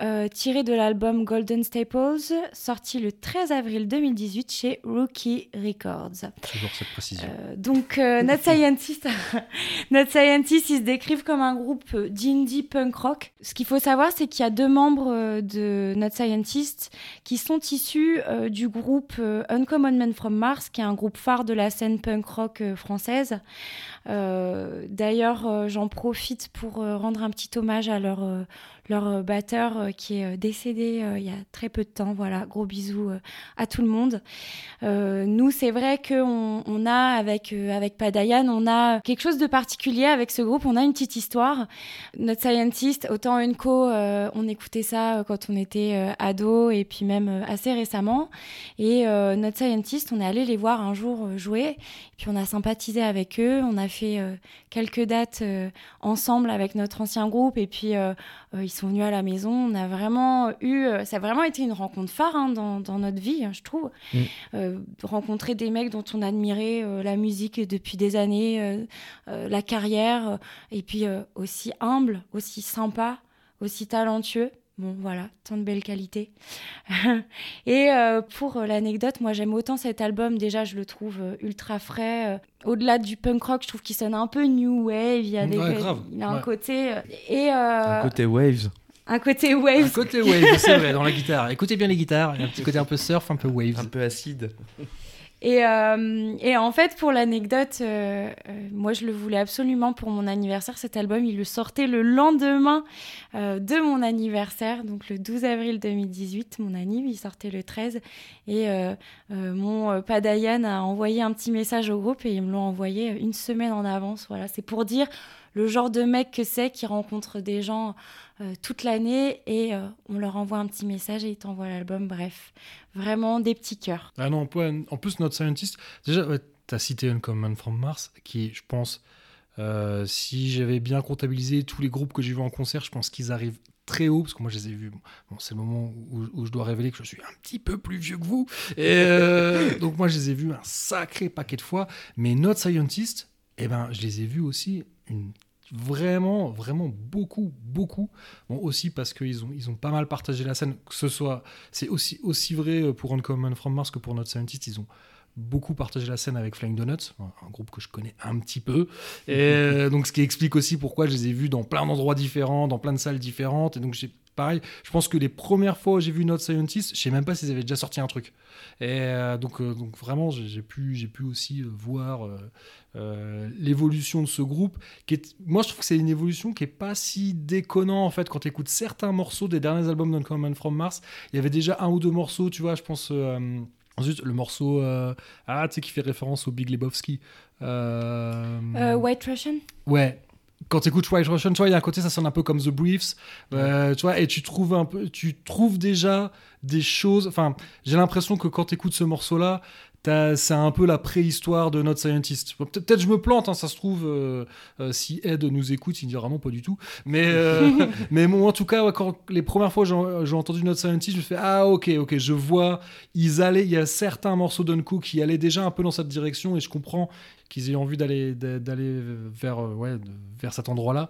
[SPEAKER 3] euh, tirée de l'album Golden Staples, sorti le 13 avril 2018 chez Rookie Records.
[SPEAKER 1] Toujours cette précision.
[SPEAKER 3] Euh, donc, euh, Not [LAUGHS] Scientist, [LAUGHS] Not Scientist, ils se décrivent comme un groupe d'indie punk rock. Ce qu'il faut savoir, c'est qu'il y a deux membres euh, de Not Scientist qui sont issus euh, du groupe Uncommon Men from Mars, qui est un groupe phare de la scène punk rock euh, française. Euh, D'ailleurs, euh, j'en profite pour euh, rendre un petit hommage à leur, leur batteur qui est décédé il y a très peu de temps. Voilà, gros bisous à tout le monde. Nous, c'est vrai qu'on on a, avec, avec Padayan, on a quelque chose de particulier avec ce groupe. On a une petite histoire. Notre Scientist, autant Unco, on écoutait ça quand on était ado et puis même assez récemment. Et Notre Scientist, on est allé les voir un jour jouer. Et puis on a sympathisé avec eux. Fait euh, quelques dates euh, ensemble avec notre ancien groupe. Et puis euh, ils sont venus à la maison. On a vraiment eu, ça a vraiment été une rencontre phare hein, dans, dans notre vie, hein, je trouve.
[SPEAKER 2] Mm.
[SPEAKER 3] Rencontrer des mecs dont on admirait la musique depuis des années, la carrière, et puis aussi humble, aussi sympa, aussi talentueux. Bon, voilà, tant de belles qualités. [LAUGHS] et euh, pour euh, l'anecdote, moi j'aime autant cet album. Déjà, je le trouve euh, ultra frais. Au-delà du punk rock, je trouve qu'il sonne un peu new wave. Il y a, des,
[SPEAKER 1] Ouais, grave,
[SPEAKER 3] il a un côté. et euh,
[SPEAKER 2] Un côté Waves.
[SPEAKER 3] un côté
[SPEAKER 1] Un
[SPEAKER 3] wave.
[SPEAKER 1] côté wave, c'est vrai, dans la guitare. Écoutez bien les guitares, il y a un petit côté un peu surf, un peu wave.
[SPEAKER 2] Un peu acide.
[SPEAKER 3] Et, euh, et en fait, pour l'anecdote, euh, euh, moi, je le voulais absolument pour mon anniversaire. Cet album, il le sortait le lendemain de mon anniversaire, donc le 12 avril 2018. Mon anniv, il sortait le 13. Et mon Padayan a envoyé un petit message au groupe et ils me l'ont envoyé une semaine en avance. Voilà, c'est pour dire le genre de mec que c'est qui rencontre des gens toute l'année et euh, on leur envoie un petit message et ils t'envoient l'album. Bref, vraiment des petits cœurs.
[SPEAKER 1] Ah non, en plus, notre scientist, déjà, ouais, tu as cité Uncommon from Mars, qui, je pense, euh, si j'avais bien comptabilisé tous les groupes que j'ai vus en concert, je pense qu'ils arrivent très haut, parce que moi je les ai vus. Bon, c'est le moment où, je dois révéler que je suis un petit peu plus vieux que vous. Et euh, donc moi je les ai vus un sacré paquet de fois. Mais Not Scientist, eh ben, je les ai vus aussi une vraiment, vraiment beaucoup, beaucoup. Bon, aussi parce qu'ils ont, ils ont pas mal partagé la scène, que ce soit, c'est aussi, aussi vrai pour Uncommon from Mars que pour Not Scientist, ils ont beaucoup partagé la scène avec Flying Donuts, un groupe que je connais un petit peu. Et euh, donc, ce qui explique aussi pourquoi je les ai vus dans plein d'endroits différents, dans plein de salles différentes. Et donc, j'ai pareil, je pense que les premières fois où j'ai vu Not Scientist, je sais même pas s'ils avaient déjà sorti un truc. Et euh, donc, euh, donc vraiment, j'ai pu, pu aussi voir l'évolution de ce groupe. Moi, je trouve que c'est une évolution qui est pas si déconnant en fait quand tu écoutes certains morceaux des derniers albums d'Uncommon from Mars. Il y avait déjà un ou deux morceaux, tu vois, je pense. Ensuite, le morceau euh, ah, tu sais, qui fait référence au Big Lebowski. Euh,
[SPEAKER 3] Euh, White Russian
[SPEAKER 1] Ouais. Quand tu écoutes White Russian, tu vois, il y a un côté, ça sonne un peu comme The Briefs, euh, tu vois, et tu trouves un peu, tu trouves déjà des choses. Enfin, j'ai l'impression que quand tu écoutes ce morceau-là, c'est un peu la préhistoire de Not Scientist. Peut- Peut-être je me plante, hein, ça se trouve, euh, euh, si Ed nous écoute, il dira non, pas du tout. Mais, euh, [LAUGHS] mais bon, en tout cas, ouais, quand les premières fois j'ai j'ai entendu Not Scientist, je me fais Ah, ok, ok, je vois, ils allaient, il y a certains morceaux d'Unco qui allaient déjà un peu dans cette direction, et je comprends qu'ils aient envie d'aller d'a- d'aller vers euh, ouais vers cet endroit-là.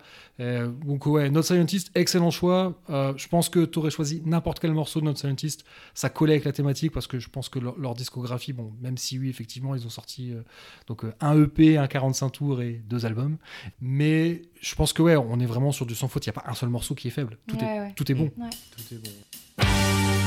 [SPEAKER 1] Donc ouais, Not Scientist, excellent choix. Euh, je pense que tu aurais choisi n'importe quel morceau de Not Scientist, ça collait avec la thématique parce que je pense que leur, leur discographie, bon, même si oui effectivement ils ont sorti euh, donc un EP, un 45 tours et deux albums, mais je pense que ouais, on est vraiment sur du sans faute. Il y a pas un seul morceau qui est faible. Tout
[SPEAKER 3] Ouais,
[SPEAKER 1] est
[SPEAKER 3] ouais.
[SPEAKER 1] tout est bon.
[SPEAKER 3] Ouais.
[SPEAKER 1] Tout est bon.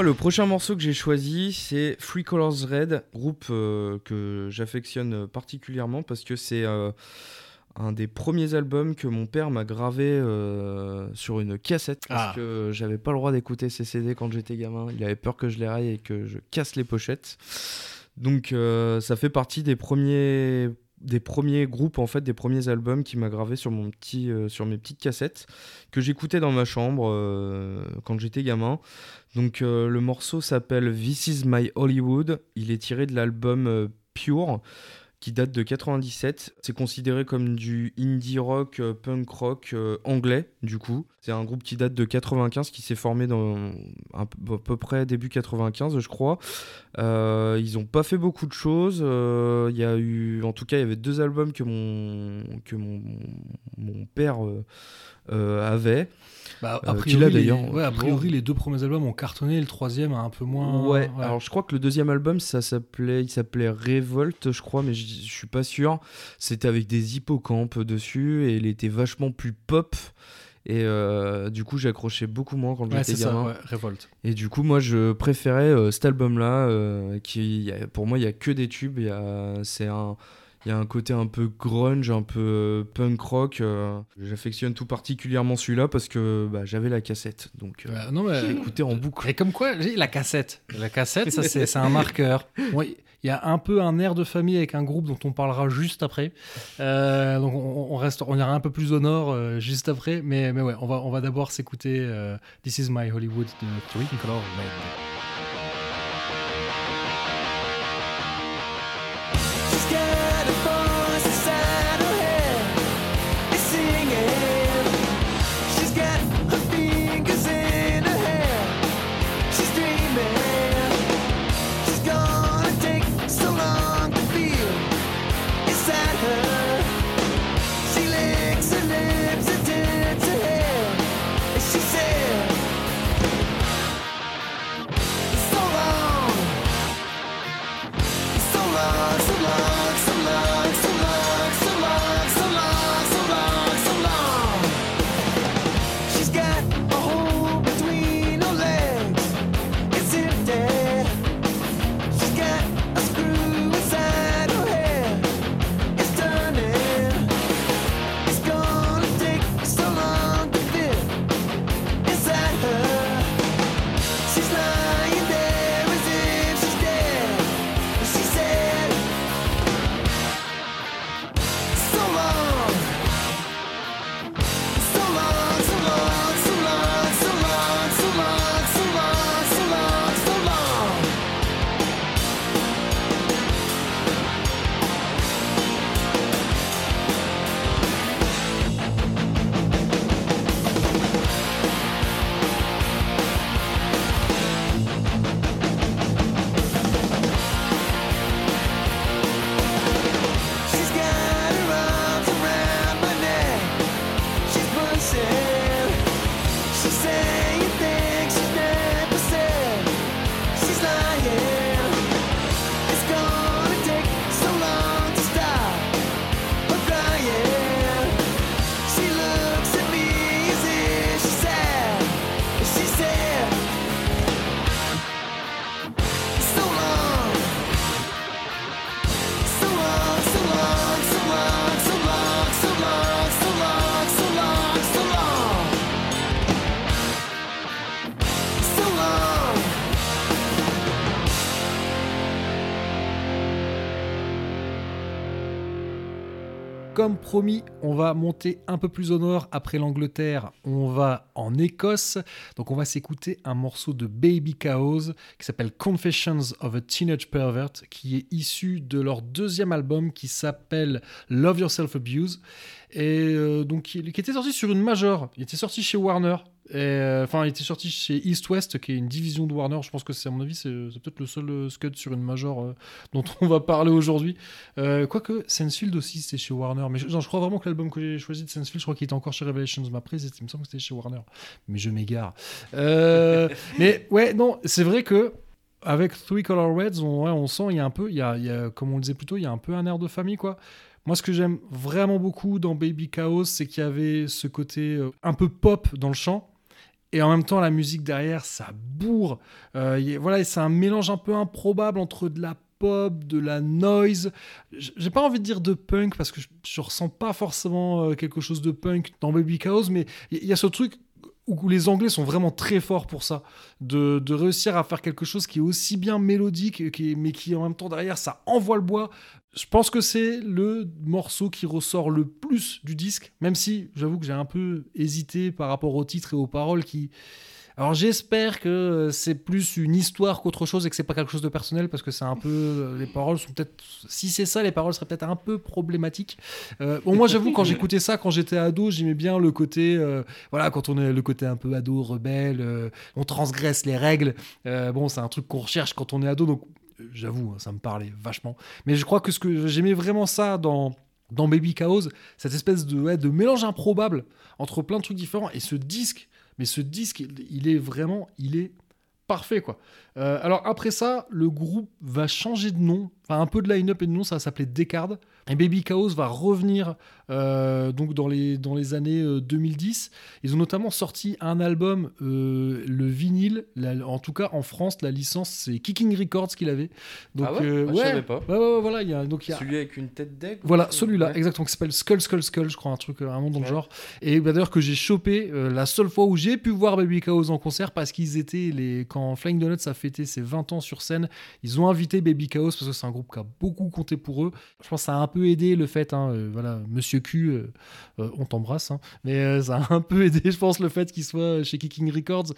[SPEAKER 2] Moi, le prochain morceau que j'ai choisi, c'est Free Colors Red, groupe euh, que j'affectionne particulièrement parce que c'est euh, un des premiers albums que mon père m'a gravé euh, sur une cassette parce
[SPEAKER 1] Ah.
[SPEAKER 2] que j'avais pas le droit d'écouter ces CD quand j'étais gamin. Il avait peur que je les raille et que je casse les pochettes. Donc, ça fait partie des premiers des premiers groupes en fait des premiers albums qui m'a gravé sur mon petit euh, sur mes petites cassettes que j'écoutais dans ma chambre euh, quand j'étais gamin donc euh, le morceau s'appelle This Is My Hollywood. Il est tiré de l'album Pure qui date de 97. C'est considéré comme du indie rock, euh, punk rock euh, anglais du coup. C'est un groupe qui date de 95 qui s'est formé dans à peu près début 95 je crois. Euh, ils ont pas fait beaucoup de choses. Il y a eu, en tout cas, il y avait deux albums que mon que mon, père avait.
[SPEAKER 1] Bah,
[SPEAKER 2] Euh,
[SPEAKER 1] a
[SPEAKER 2] a
[SPEAKER 1] priori, les,
[SPEAKER 2] d'ailleurs,
[SPEAKER 1] ouais, a priori, les deux premiers albums ont cartonné, le troisième a un peu moins.
[SPEAKER 2] Ouais, alors je crois que le deuxième album, ça s'appelait, il s'appelait Révolte, je crois, mais je, je suis pas sûr. C'était avec des hippocampes dessus et il était vachement plus pop. Et euh, du coup, j'accrochais beaucoup moins quand
[SPEAKER 1] Ouais,
[SPEAKER 2] j'étais
[SPEAKER 1] ça,
[SPEAKER 2] gamin.
[SPEAKER 1] ouais, Révolte.
[SPEAKER 2] Et du coup, moi, je préférais euh, cet album-là, euh, qui, il y a- pour moi, il y a que des tubes. Il y a, c'est un, il y a un côté un peu grunge, un peu euh, punk rock. euh. J'affectionne tout particulièrement celui-là parce que bah, j'avais la cassette, donc euh,
[SPEAKER 1] Ouais, non, mais.
[SPEAKER 2] j'écoutais en boucle.
[SPEAKER 1] Et comme quoi, j'ai la cassette. La cassette, [LAUGHS] ça c'est un marqueur. Bon, Il y a un peu un air de famille avec un groupe dont on parlera juste après. Euh, donc on, on reste, on ira un peu plus au nord euh, juste après. Mais, mais ouais, on va, on va d'abord s'écouter euh, This Is My Hollywood de Three promis, on va monter un peu plus au nord. Après l'Angleterre, on va en Écosse. Donc on va s'écouter un morceau de Baby Chaos qui s'appelle Confessions of a Teenage Pervert, qui est issu de leur deuxième album qui s'appelle Love Yourself Abuse. Et euh, donc qui, était sorti sur une major. Il était sorti chez Warner. Euh, Enfin, il était sorti chez East West, qui est une division de Warner. Je pense que c'est, à mon avis, c'est, peut-être le seul euh, scud sur une major euh, dont on va parler aujourd'hui. Quoique, Sensefield aussi, c'était chez Warner. Mais je, non, je crois vraiment que l'album que j'ai choisi de Sensefield, je crois qu'il était encore chez Revelations. Mais après, il me semble que c'était chez Warner. Mais je m'égare. Mais ouais, non, c'est vrai que. Avec Three Color Reds, on, sent, il y a un peu, il y a, comme on le disait plus tôt, il y a un peu un air de famille, quoi. Moi, ce que j'aime vraiment beaucoup dans Baby Chaos, c'est qu'il y avait ce côté un peu pop dans le chant. Et en même temps, la musique derrière, ça bourre. Euh, voilà, c'est un mélange un peu improbable entre de la pop, de la noise. J'ai pas envie de dire de punk parce que je, je ressens pas forcément euh, quelque chose de punk dans Baby Chaos, mais il y, a ce truc où les Anglais sont vraiment très forts pour ça, de, réussir à faire quelque chose qui est aussi bien mélodique, mais qui en même temps derrière ça envoie le bois. Je pense que c'est le morceau qui ressort le plus du disque, même si j'avoue que j'ai un peu hésité par rapport au titre et aux paroles qui. Alors j'espère que c'est plus une histoire qu'autre chose et que c'est pas quelque chose de personnel parce que c'est un peu euh, les paroles sont peut-être si c'est ça les paroles seraient peut-être un peu problématiques. Euh, bon moi j'avoue quand j'écoutais ça quand j'étais ado j'aimais bien le côté euh, voilà quand on est le côté un peu ado rebelle on transgresse les règles bon c'est un truc qu'on recherche quand on est ado donc j'avoue hein, ça me parlait vachement. Mais je crois que ce que j'aimais vraiment ça dans dans Baby Chaos cette espèce de, de mélange improbable entre plein de trucs différents et ce disque mais ce disque il, il est vraiment il est parfait quoi. Euh, alors après ça le groupe va changer de nom enfin un peu de line-up et de nom ça va s'appeler Descartes. Et Baby Chaos va revenir euh, donc dans les, dans les années euh, 2010. Ils ont notamment sorti un album, euh, le vinyle, la- en tout cas en France, la licence c'est Kicking Records qu'il avait. Donc,
[SPEAKER 2] Ah ouais
[SPEAKER 1] euh,
[SPEAKER 2] Ah, je savais pas.
[SPEAKER 1] Ouais, ouais, ouais, voilà, il y a, donc il y a,
[SPEAKER 2] Celui avec une tête d'aigle
[SPEAKER 1] voilà, celui-là,
[SPEAKER 2] ouais.
[SPEAKER 1] exactement, qui s'appelle Skull Skull Skull, je crois, un truc, euh, un nom dans le genre. Et bah, d'ailleurs que j'ai chopé euh, la seule fois où j'ai pu voir Baby Chaos en concert parce qu'ils étaient les quand Flying Donuts a fêté ses 20 ans sur scène, ils ont invité Baby Chaos parce que c'est un groupe qui a beaucoup compté pour eux. Je pense que ça a un peu aidé le fait, hein, euh, voilà, Monsieur Q, euh, euh, on t'embrasse, hein, mais euh, ça a un peu [LAUGHS] aidé, je pense, le fait qu'il soit chez Kicking Records.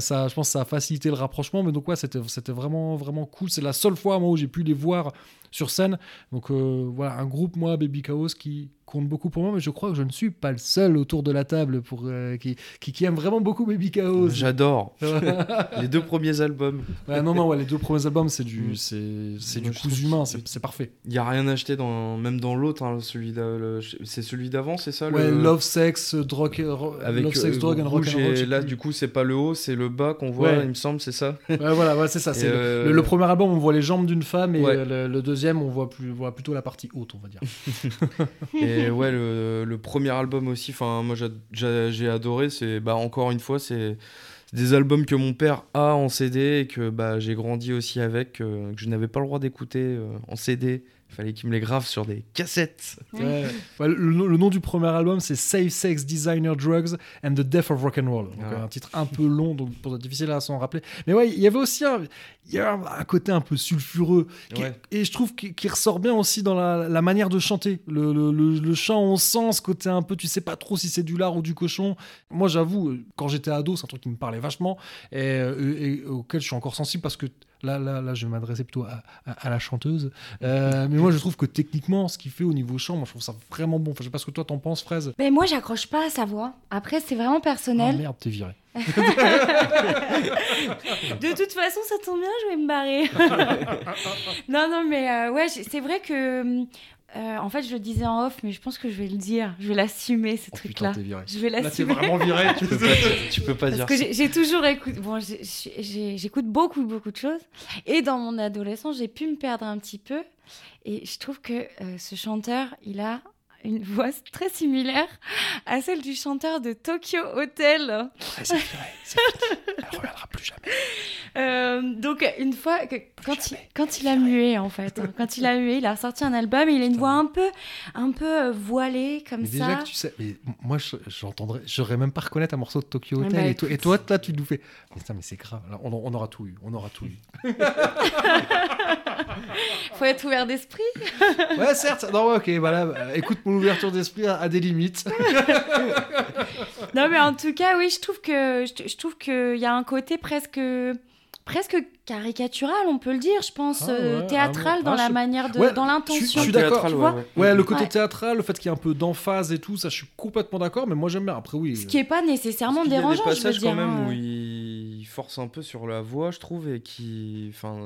[SPEAKER 1] Ça, je pense ça a facilité le rapprochement, mais donc ouais, c'était vraiment vraiment cool. C'est la seule fois moi où j'ai pu les voir sur scène. Donc voilà, un groupe, moi, Baby Chaos, qui compte beaucoup pour moi, mais je crois que je ne suis pas le seul autour de la table pour, euh, qui, qui, qui aime vraiment beaucoup Baby Chaos.
[SPEAKER 2] J'adore. [LAUGHS] Les deux premiers albums.
[SPEAKER 1] Ouais, non, non, ouais, les deux premiers albums, c'est du, c'est, c'est du
[SPEAKER 2] trouve
[SPEAKER 1] humain, c'est, c'est parfait.
[SPEAKER 2] Il y a rien acheté dans même dans l'autre hein, celui le- c'est celui d'avant, c'est ça
[SPEAKER 1] Ouais,
[SPEAKER 2] le-
[SPEAKER 1] Love, Sex, Drug, ro-
[SPEAKER 2] avec
[SPEAKER 1] Love, Sex,
[SPEAKER 2] euh,
[SPEAKER 1] Drug and
[SPEAKER 2] et
[SPEAKER 1] je sais
[SPEAKER 2] là du coup c'est pas le haut, c'est le bas qu'on voit,
[SPEAKER 1] Ouais.
[SPEAKER 2] il me semble, c'est ça.
[SPEAKER 1] Ouais, voilà, ouais, c'est ça. C'est le-
[SPEAKER 2] euh,
[SPEAKER 1] le, le premier album, on voit les jambes d'une femme, et le, le deuxième, on voit, plus, voit plutôt la partie haute, on va dire. [LAUGHS] [LAUGHS]
[SPEAKER 2] Et le, premier album aussi, enfin moi j'a- j'a- j'ai adoré, c'est bah encore une fois c'est c'est des albums que mon père a en CD et que bah j'ai grandi aussi avec, euh, que je n'avais pas le droit d'écouter euh, en CD. Il fallait qu'il me les grave sur des cassettes.
[SPEAKER 1] Ouais. Ouais, le, nom du premier album, c'est Safe Sex, Designer Drugs and the Death of Rock and Roll. Donc,
[SPEAKER 2] Ah.
[SPEAKER 1] un titre un peu long, donc pour- difficile à s'en rappeler. Mais ouais, il y avait aussi un, il y a un, un côté un peu sulfureux. qui- et je trouve qu'il ressort bien aussi dans la, la manière de chanter. Le, le- le- le chant, on sent ce côté un peu, tu sais pas trop si c'est du lard ou du cochon. Moi, j'avoue, euh, quand j'étais ado, c'est un truc qui me parlait vachement et, euh, et- et auquel je suis encore sensible parce que là, là, là je vais m'adresser plutôt à, à- à la chanteuse. Euh, mais moi, je trouve que techniquement, ce qu'il fait au niveau chant, moi, je trouve ça vraiment bon. Enfin, je sais pas ce que toi t'en penses, Fraise.
[SPEAKER 3] Ben, moi, j'accroche pas à sa voix. Après, c'est vraiment
[SPEAKER 1] Oh
[SPEAKER 3] personnel.
[SPEAKER 1] merde, t'es viré. [LAUGHS] [LAUGHS]
[SPEAKER 3] De toute façon, ça tombe bien, je vais me barrer. [LAUGHS] non, non, mais euh, ouais, c'est vrai que. Euh, en fait, je le disais en off, mais je pense que je vais le dire. Je vais l'assumer, ce
[SPEAKER 1] Oh,
[SPEAKER 3] truc-là. Je vais
[SPEAKER 1] Là, t'es
[SPEAKER 3] l'assumer.
[SPEAKER 1] vraiment viré.
[SPEAKER 2] Tu peux pas, [LAUGHS] tu peux pas
[SPEAKER 3] Parce
[SPEAKER 2] dire
[SPEAKER 3] que
[SPEAKER 2] ça.
[SPEAKER 3] j'ai toujours écouté. Bon, j'écoute beaucoup, beaucoup de choses. Et dans mon adolescence, j'ai pu me perdre un petit peu. Et je trouve que euh, ce chanteur, il a une voix très similaire à celle du chanteur de Tokyo Hotel.
[SPEAKER 1] c'est viré, c'est fini. Elle reviendra plus jamais. [LAUGHS]
[SPEAKER 3] Euh, donc, une fois, que, quand, il,
[SPEAKER 1] jamais,
[SPEAKER 3] quand il a mué, en fait, hein, quand il a mué, il a sorti un album et il a une voix un peu, un peu euh, voilée, comme
[SPEAKER 1] Mais
[SPEAKER 3] ça.
[SPEAKER 1] déjà que tu sais, mais moi je- j'entendrais, j'aurais même pas reconnaître un morceau de Tokyo Hotel.
[SPEAKER 3] bah,
[SPEAKER 1] et, toi, et
[SPEAKER 3] écoute.
[SPEAKER 1] toi, là, tu nous fais. Mais, putain, mais c'est grave. Alors, on, on aura tout eu. On aura tout eu. [LAUGHS] [LAUGHS]
[SPEAKER 3] Faut être ouvert d'esprit. [LAUGHS]
[SPEAKER 1] Ouais, certes. Non, ok, voilà. bah, écoute, mon ouverture d'esprit a, a des limites. [LAUGHS]
[SPEAKER 3] Non, mais en tout cas, oui, je trouve que je, je trouve qu'il y a un côté presque presque caricatural, on peut le dire, je pense,
[SPEAKER 1] Ah,
[SPEAKER 3] euh,
[SPEAKER 1] ouais,
[SPEAKER 3] théâtral
[SPEAKER 1] ah,
[SPEAKER 3] dans
[SPEAKER 1] moi,
[SPEAKER 3] la
[SPEAKER 1] je-
[SPEAKER 3] manière de,
[SPEAKER 1] Ouais,
[SPEAKER 3] dans
[SPEAKER 1] je
[SPEAKER 3] l'intention.
[SPEAKER 1] suis d'accord,
[SPEAKER 3] tu
[SPEAKER 2] ouais,
[SPEAKER 3] vois.
[SPEAKER 2] ouais.
[SPEAKER 1] Ouais, le côté
[SPEAKER 3] Ouais.
[SPEAKER 1] théâtral, le fait qu'il y ait un peu d'emphase et tout, ça, je suis complètement d'accord, mais moi j'aime bien. Après, oui.
[SPEAKER 3] Ce qui est pas nécessairement
[SPEAKER 2] Parce qu'il y a
[SPEAKER 3] dérangeant,
[SPEAKER 2] des
[SPEAKER 3] je veux
[SPEAKER 2] passages
[SPEAKER 3] dire.
[SPEAKER 2] quand même
[SPEAKER 3] hein.
[SPEAKER 2] où il... il force un peu sur la voix, je trouve, et qui, enfin,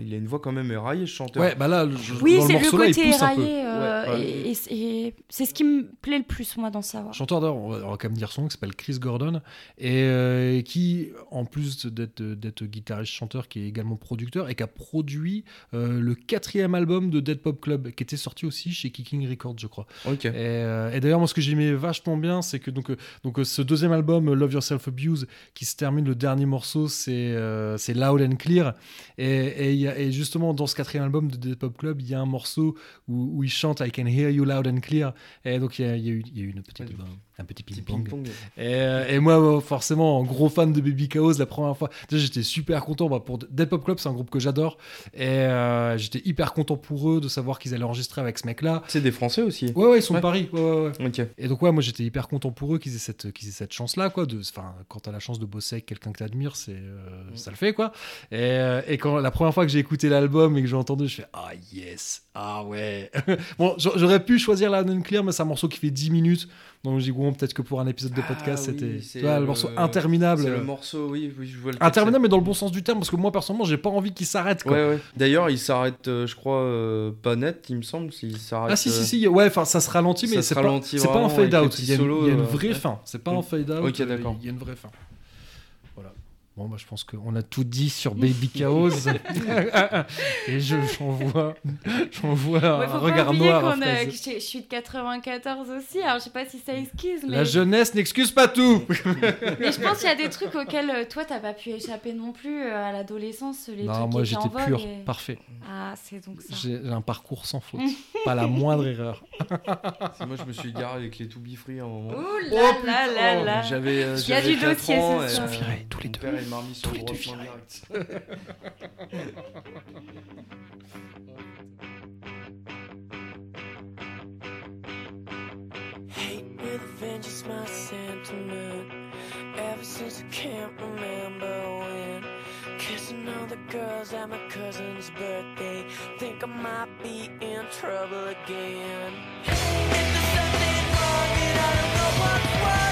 [SPEAKER 2] il a une voix quand même éraillée, ce chanteur.
[SPEAKER 1] Ouais, bah là, le- je-
[SPEAKER 3] Oui,
[SPEAKER 1] dans
[SPEAKER 3] c'est
[SPEAKER 1] le
[SPEAKER 3] le
[SPEAKER 1] morceau là, il
[SPEAKER 3] côté
[SPEAKER 1] pousse un peu.
[SPEAKER 3] éraillé, euh,
[SPEAKER 2] Ouais, ouais.
[SPEAKER 3] et, et c'est- ce qui me plaît le plus, moi, dans sa voix.
[SPEAKER 1] Chanteur d'ailleurs, on va, on va quand même dire son qui s'appelle Chris Gordon, et euh, qui, en plus d'être d'être guitariste-chanteur, qui est également producteur, et qui a produit euh, le quatrième album de Dead Pop Club, qui était sorti aussi chez Kicking Records, je crois.
[SPEAKER 2] Ok.
[SPEAKER 1] Et, euh, et d'ailleurs, moi, ce que j'aimais vachement bien, c'est que donc, donc ce deuxième album, Love Yourself Abuse, qui se termine, le dernier morceau, c'est euh, c'est Loud and Clear. Et, et, il y a- et justement, dans ce quatrième album de Dead Pop Club, il y a un morceau où, où il chante I Can Hear You Loud and Clear. Et donc, il y a, il y a eu, il y a eu une petite,
[SPEAKER 2] Ouais,
[SPEAKER 1] un petit ping-pong. Et, euh, et moi, euh, forcément, en gros fan de Baby Chaos, la première fois, j'étais super content. Bah, pour Dead Pop Club, c'est un groupe que j'adore. Et euh, j'étais hyper content pour eux de savoir qu'ils allaient enregistrer avec ce mec-là.
[SPEAKER 2] C'est des Français aussi.
[SPEAKER 1] Ouais, ouais, ils sont
[SPEAKER 2] Ouais.
[SPEAKER 1] de Paris. Ouais, ouais, ouais.
[SPEAKER 2] Ok.
[SPEAKER 1] Et donc, ouais, moi, j'étais hyper content pour eux qu'ils aient cette, qu'ils aient cette chance-là, quoi. De, quand t'as la chance de bosser avec quelqu'un que t'admires, c'est, euh,
[SPEAKER 2] Mm.
[SPEAKER 1] ça le fait, quoi. Et, euh, et quand la première fois que j'ai écouté l'album et que j'ai entendu, je fais Ah, yes, ah ouais. [LAUGHS] bon, j'a- j'aurais pu choisir la Non Clear, mais c'est un morceau qui fait 10 minutes. Donc, j'ai dit, bon, peut-être que pour un épisode de
[SPEAKER 2] Ah
[SPEAKER 1] podcast,
[SPEAKER 2] oui,
[SPEAKER 1] c'était, vois, le
[SPEAKER 2] le-
[SPEAKER 1] morceau interminable.
[SPEAKER 2] C'est le morceau, oui, oui, je vois le.
[SPEAKER 1] Interminable, mais dans le bon sens du terme, parce que moi, personnellement, j'ai pas envie qu'il s'arrête.
[SPEAKER 2] Ouais, ouais. D'ailleurs, il s'arrête, euh, je crois, euh, pas net, il me semble. s'arrête.
[SPEAKER 1] Ah si si si ouais enfin ça se ralentit mais c'est pas pas un fade out il y a une,
[SPEAKER 2] solos,
[SPEAKER 1] il y a une vraie
[SPEAKER 2] ouais.
[SPEAKER 1] fin c'est pas un
[SPEAKER 2] Mm.
[SPEAKER 1] fade out
[SPEAKER 2] Ok, d'accord.
[SPEAKER 1] il y a une vraie fin bon bah je pense qu'on a tout dit sur Baby Chaos [LAUGHS] [LAUGHS] et je j'en vois j'en vois
[SPEAKER 3] Ouais,
[SPEAKER 1] un regard noir
[SPEAKER 3] je, je suis de 94 aussi, alors je sais pas si ça excuse, mais,
[SPEAKER 1] la jeunesse n'excuse pas tout [LAUGHS]
[SPEAKER 3] mais je pense qu'il y a des trucs auxquels euh, toi t'as pas pu échapper non plus euh, à l'adolescence, les
[SPEAKER 1] non
[SPEAKER 3] trucs
[SPEAKER 1] moi j'étais pur
[SPEAKER 3] et-
[SPEAKER 1] parfait
[SPEAKER 3] Ah, c'est donc ça.
[SPEAKER 1] j'ai un parcours sans faute pas la moindre erreur
[SPEAKER 2] C'est moi, je me suis garé avec les To Be Free à un moment.
[SPEAKER 3] Ouh
[SPEAKER 1] Oh,
[SPEAKER 3] là
[SPEAKER 1] putain.
[SPEAKER 3] là là là.
[SPEAKER 2] J'avais. euh,
[SPEAKER 3] Il y a du
[SPEAKER 2] 4
[SPEAKER 3] dossier,
[SPEAKER 2] ans,
[SPEAKER 3] ce
[SPEAKER 2] et,
[SPEAKER 3] soir.
[SPEAKER 2] euh,
[SPEAKER 1] Ils sont virés, tous les deux.
[SPEAKER 2] Père, il m'a remis sur
[SPEAKER 1] Tous
[SPEAKER 2] le
[SPEAKER 1] les deux
[SPEAKER 2] brossement
[SPEAKER 1] virés.
[SPEAKER 2] direct. [LAUGHS]
[SPEAKER 4] Hate with a vengeance, my sentiment. Ever since I can't remember when. Kissing all the girls at my cousin's birthday. Think I might be in trouble again. If there's something wrong and I don't know what's right,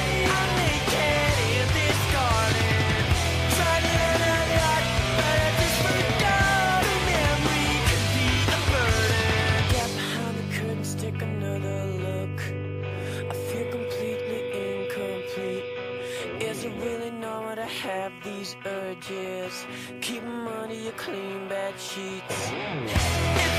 [SPEAKER 4] urges. Keep money, your clean bad sheets.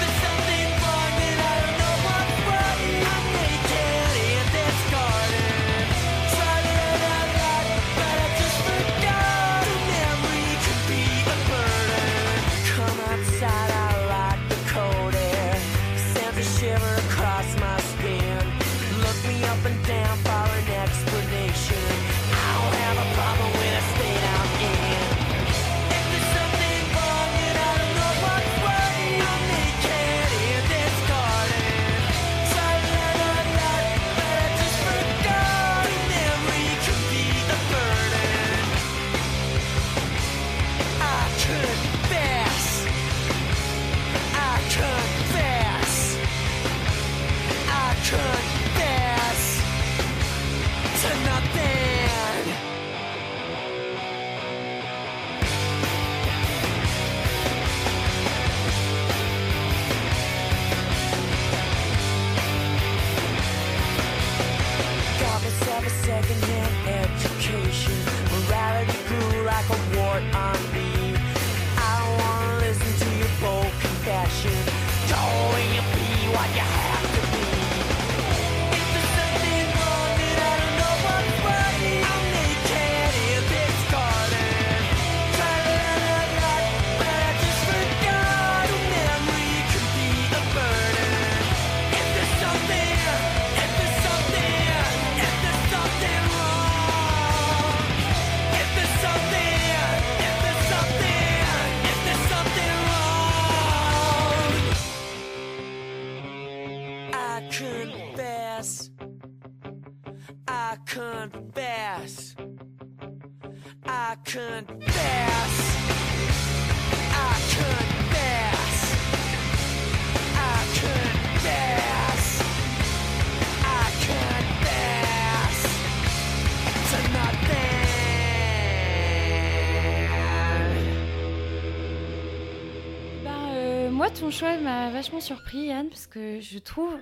[SPEAKER 3] Ton choix m'a vachement surpris, Yann, parce que je trouve,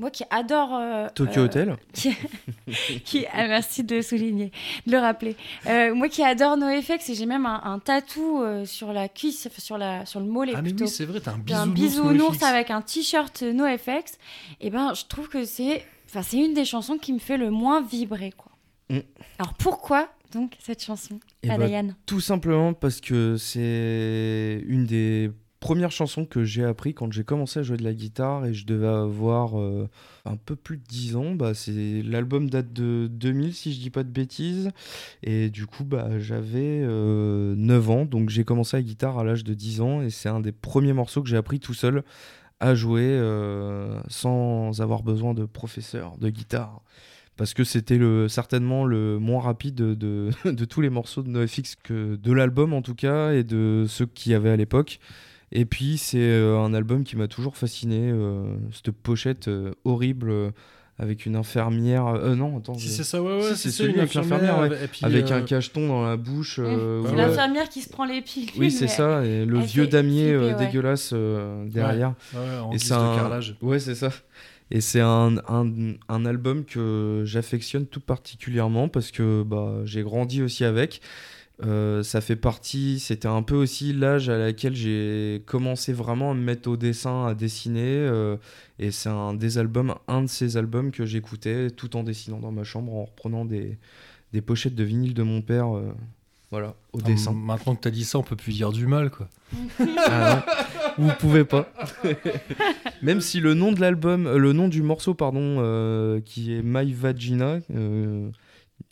[SPEAKER 3] moi qui adore. euh,
[SPEAKER 2] Tokyo
[SPEAKER 3] euh,
[SPEAKER 2] Hotel [LAUGHS]
[SPEAKER 3] qui, qui- ah, merci de le souligner, de le rappeler. Euh, moi qui adore NoFX et j'ai même un, un tatou sur la cuisse, sur, la, sur le mollet
[SPEAKER 1] Ah mais
[SPEAKER 3] plutôt.
[SPEAKER 1] oui, c'est vrai, t'as un
[SPEAKER 3] J'ai un
[SPEAKER 1] bisounours.
[SPEAKER 3] bisounours
[SPEAKER 1] NoFX.
[SPEAKER 3] avec un t-shirt NoFX. Et ben, je trouve que c'est, enfin, c'est une des chansons qui me fait le moins vibrer, quoi.
[SPEAKER 2] Mm.
[SPEAKER 3] Alors pourquoi donc cette chanson,
[SPEAKER 2] Eh
[SPEAKER 3] à
[SPEAKER 2] ben,
[SPEAKER 3] Diane
[SPEAKER 2] Tout simplement parce que c'est une des premières chansons que j'ai appris quand j'ai commencé à jouer de la guitare et je devais avoir euh, un peu plus de 10 ans. Bah, c'est l'album date de 2000 si je dis pas de bêtises et du coup bah, j'avais euh, 9 ans donc j'ai commencé la guitare à l'âge de 10 ans et c'est un des premiers morceaux que j'ai appris tout seul à jouer euh, sans avoir besoin de professeur de guitare parce que c'était le, certainement le moins rapide de, de, [LAUGHS] de tous les morceaux de NoFX, que de l'album en tout cas, et de ceux qu'il y avait à l'époque. Et puis c'est euh, un album qui m'a toujours fasciné, euh, cette pochette euh, horrible euh, avec une infirmière... euh, non, attends,
[SPEAKER 1] Si c'est ça, ouais, ouais,
[SPEAKER 2] Si,
[SPEAKER 1] c'est
[SPEAKER 2] celui
[SPEAKER 1] une
[SPEAKER 2] avec l'infirmière,
[SPEAKER 1] puis,
[SPEAKER 2] avec
[SPEAKER 1] euh,
[SPEAKER 2] un cacheton dans la bouche. euh,
[SPEAKER 3] C'est
[SPEAKER 2] ouais.
[SPEAKER 3] l'infirmière qui se prend les pilules.
[SPEAKER 2] Oui, c'est ça, et le vieux damier
[SPEAKER 3] ouais.
[SPEAKER 2] dégueulasse euh, derrière.
[SPEAKER 1] ouais, en
[SPEAKER 2] Et
[SPEAKER 1] guise
[SPEAKER 2] c'est
[SPEAKER 1] de
[SPEAKER 2] un...
[SPEAKER 1] carrelage.
[SPEAKER 2] Ouais, c'est ça. Et c'est un, un, un album que j'affectionne tout particulièrement parce que bah, j'ai grandi aussi avec. Euh, ça fait partie, c'était un peu aussi l'âge à laquelle j'ai commencé vraiment à me mettre au dessin, à dessiner. euh, et c'est un des albums, un de ces albums que j'écoutais tout en dessinant dans ma chambre, en reprenant des, des pochettes de vinyle de mon père. euh, voilà, au
[SPEAKER 1] Ah,
[SPEAKER 2] dessin.
[SPEAKER 1] Maintenant que t'as dit ça, on peut plus dire du mal, quoi. [LAUGHS]
[SPEAKER 2] Ah non, vous pouvez pas. [LAUGHS] Même si le nom de l'album, euh, le nom du morceau, pardon, euh, qui est My Vagina, euh,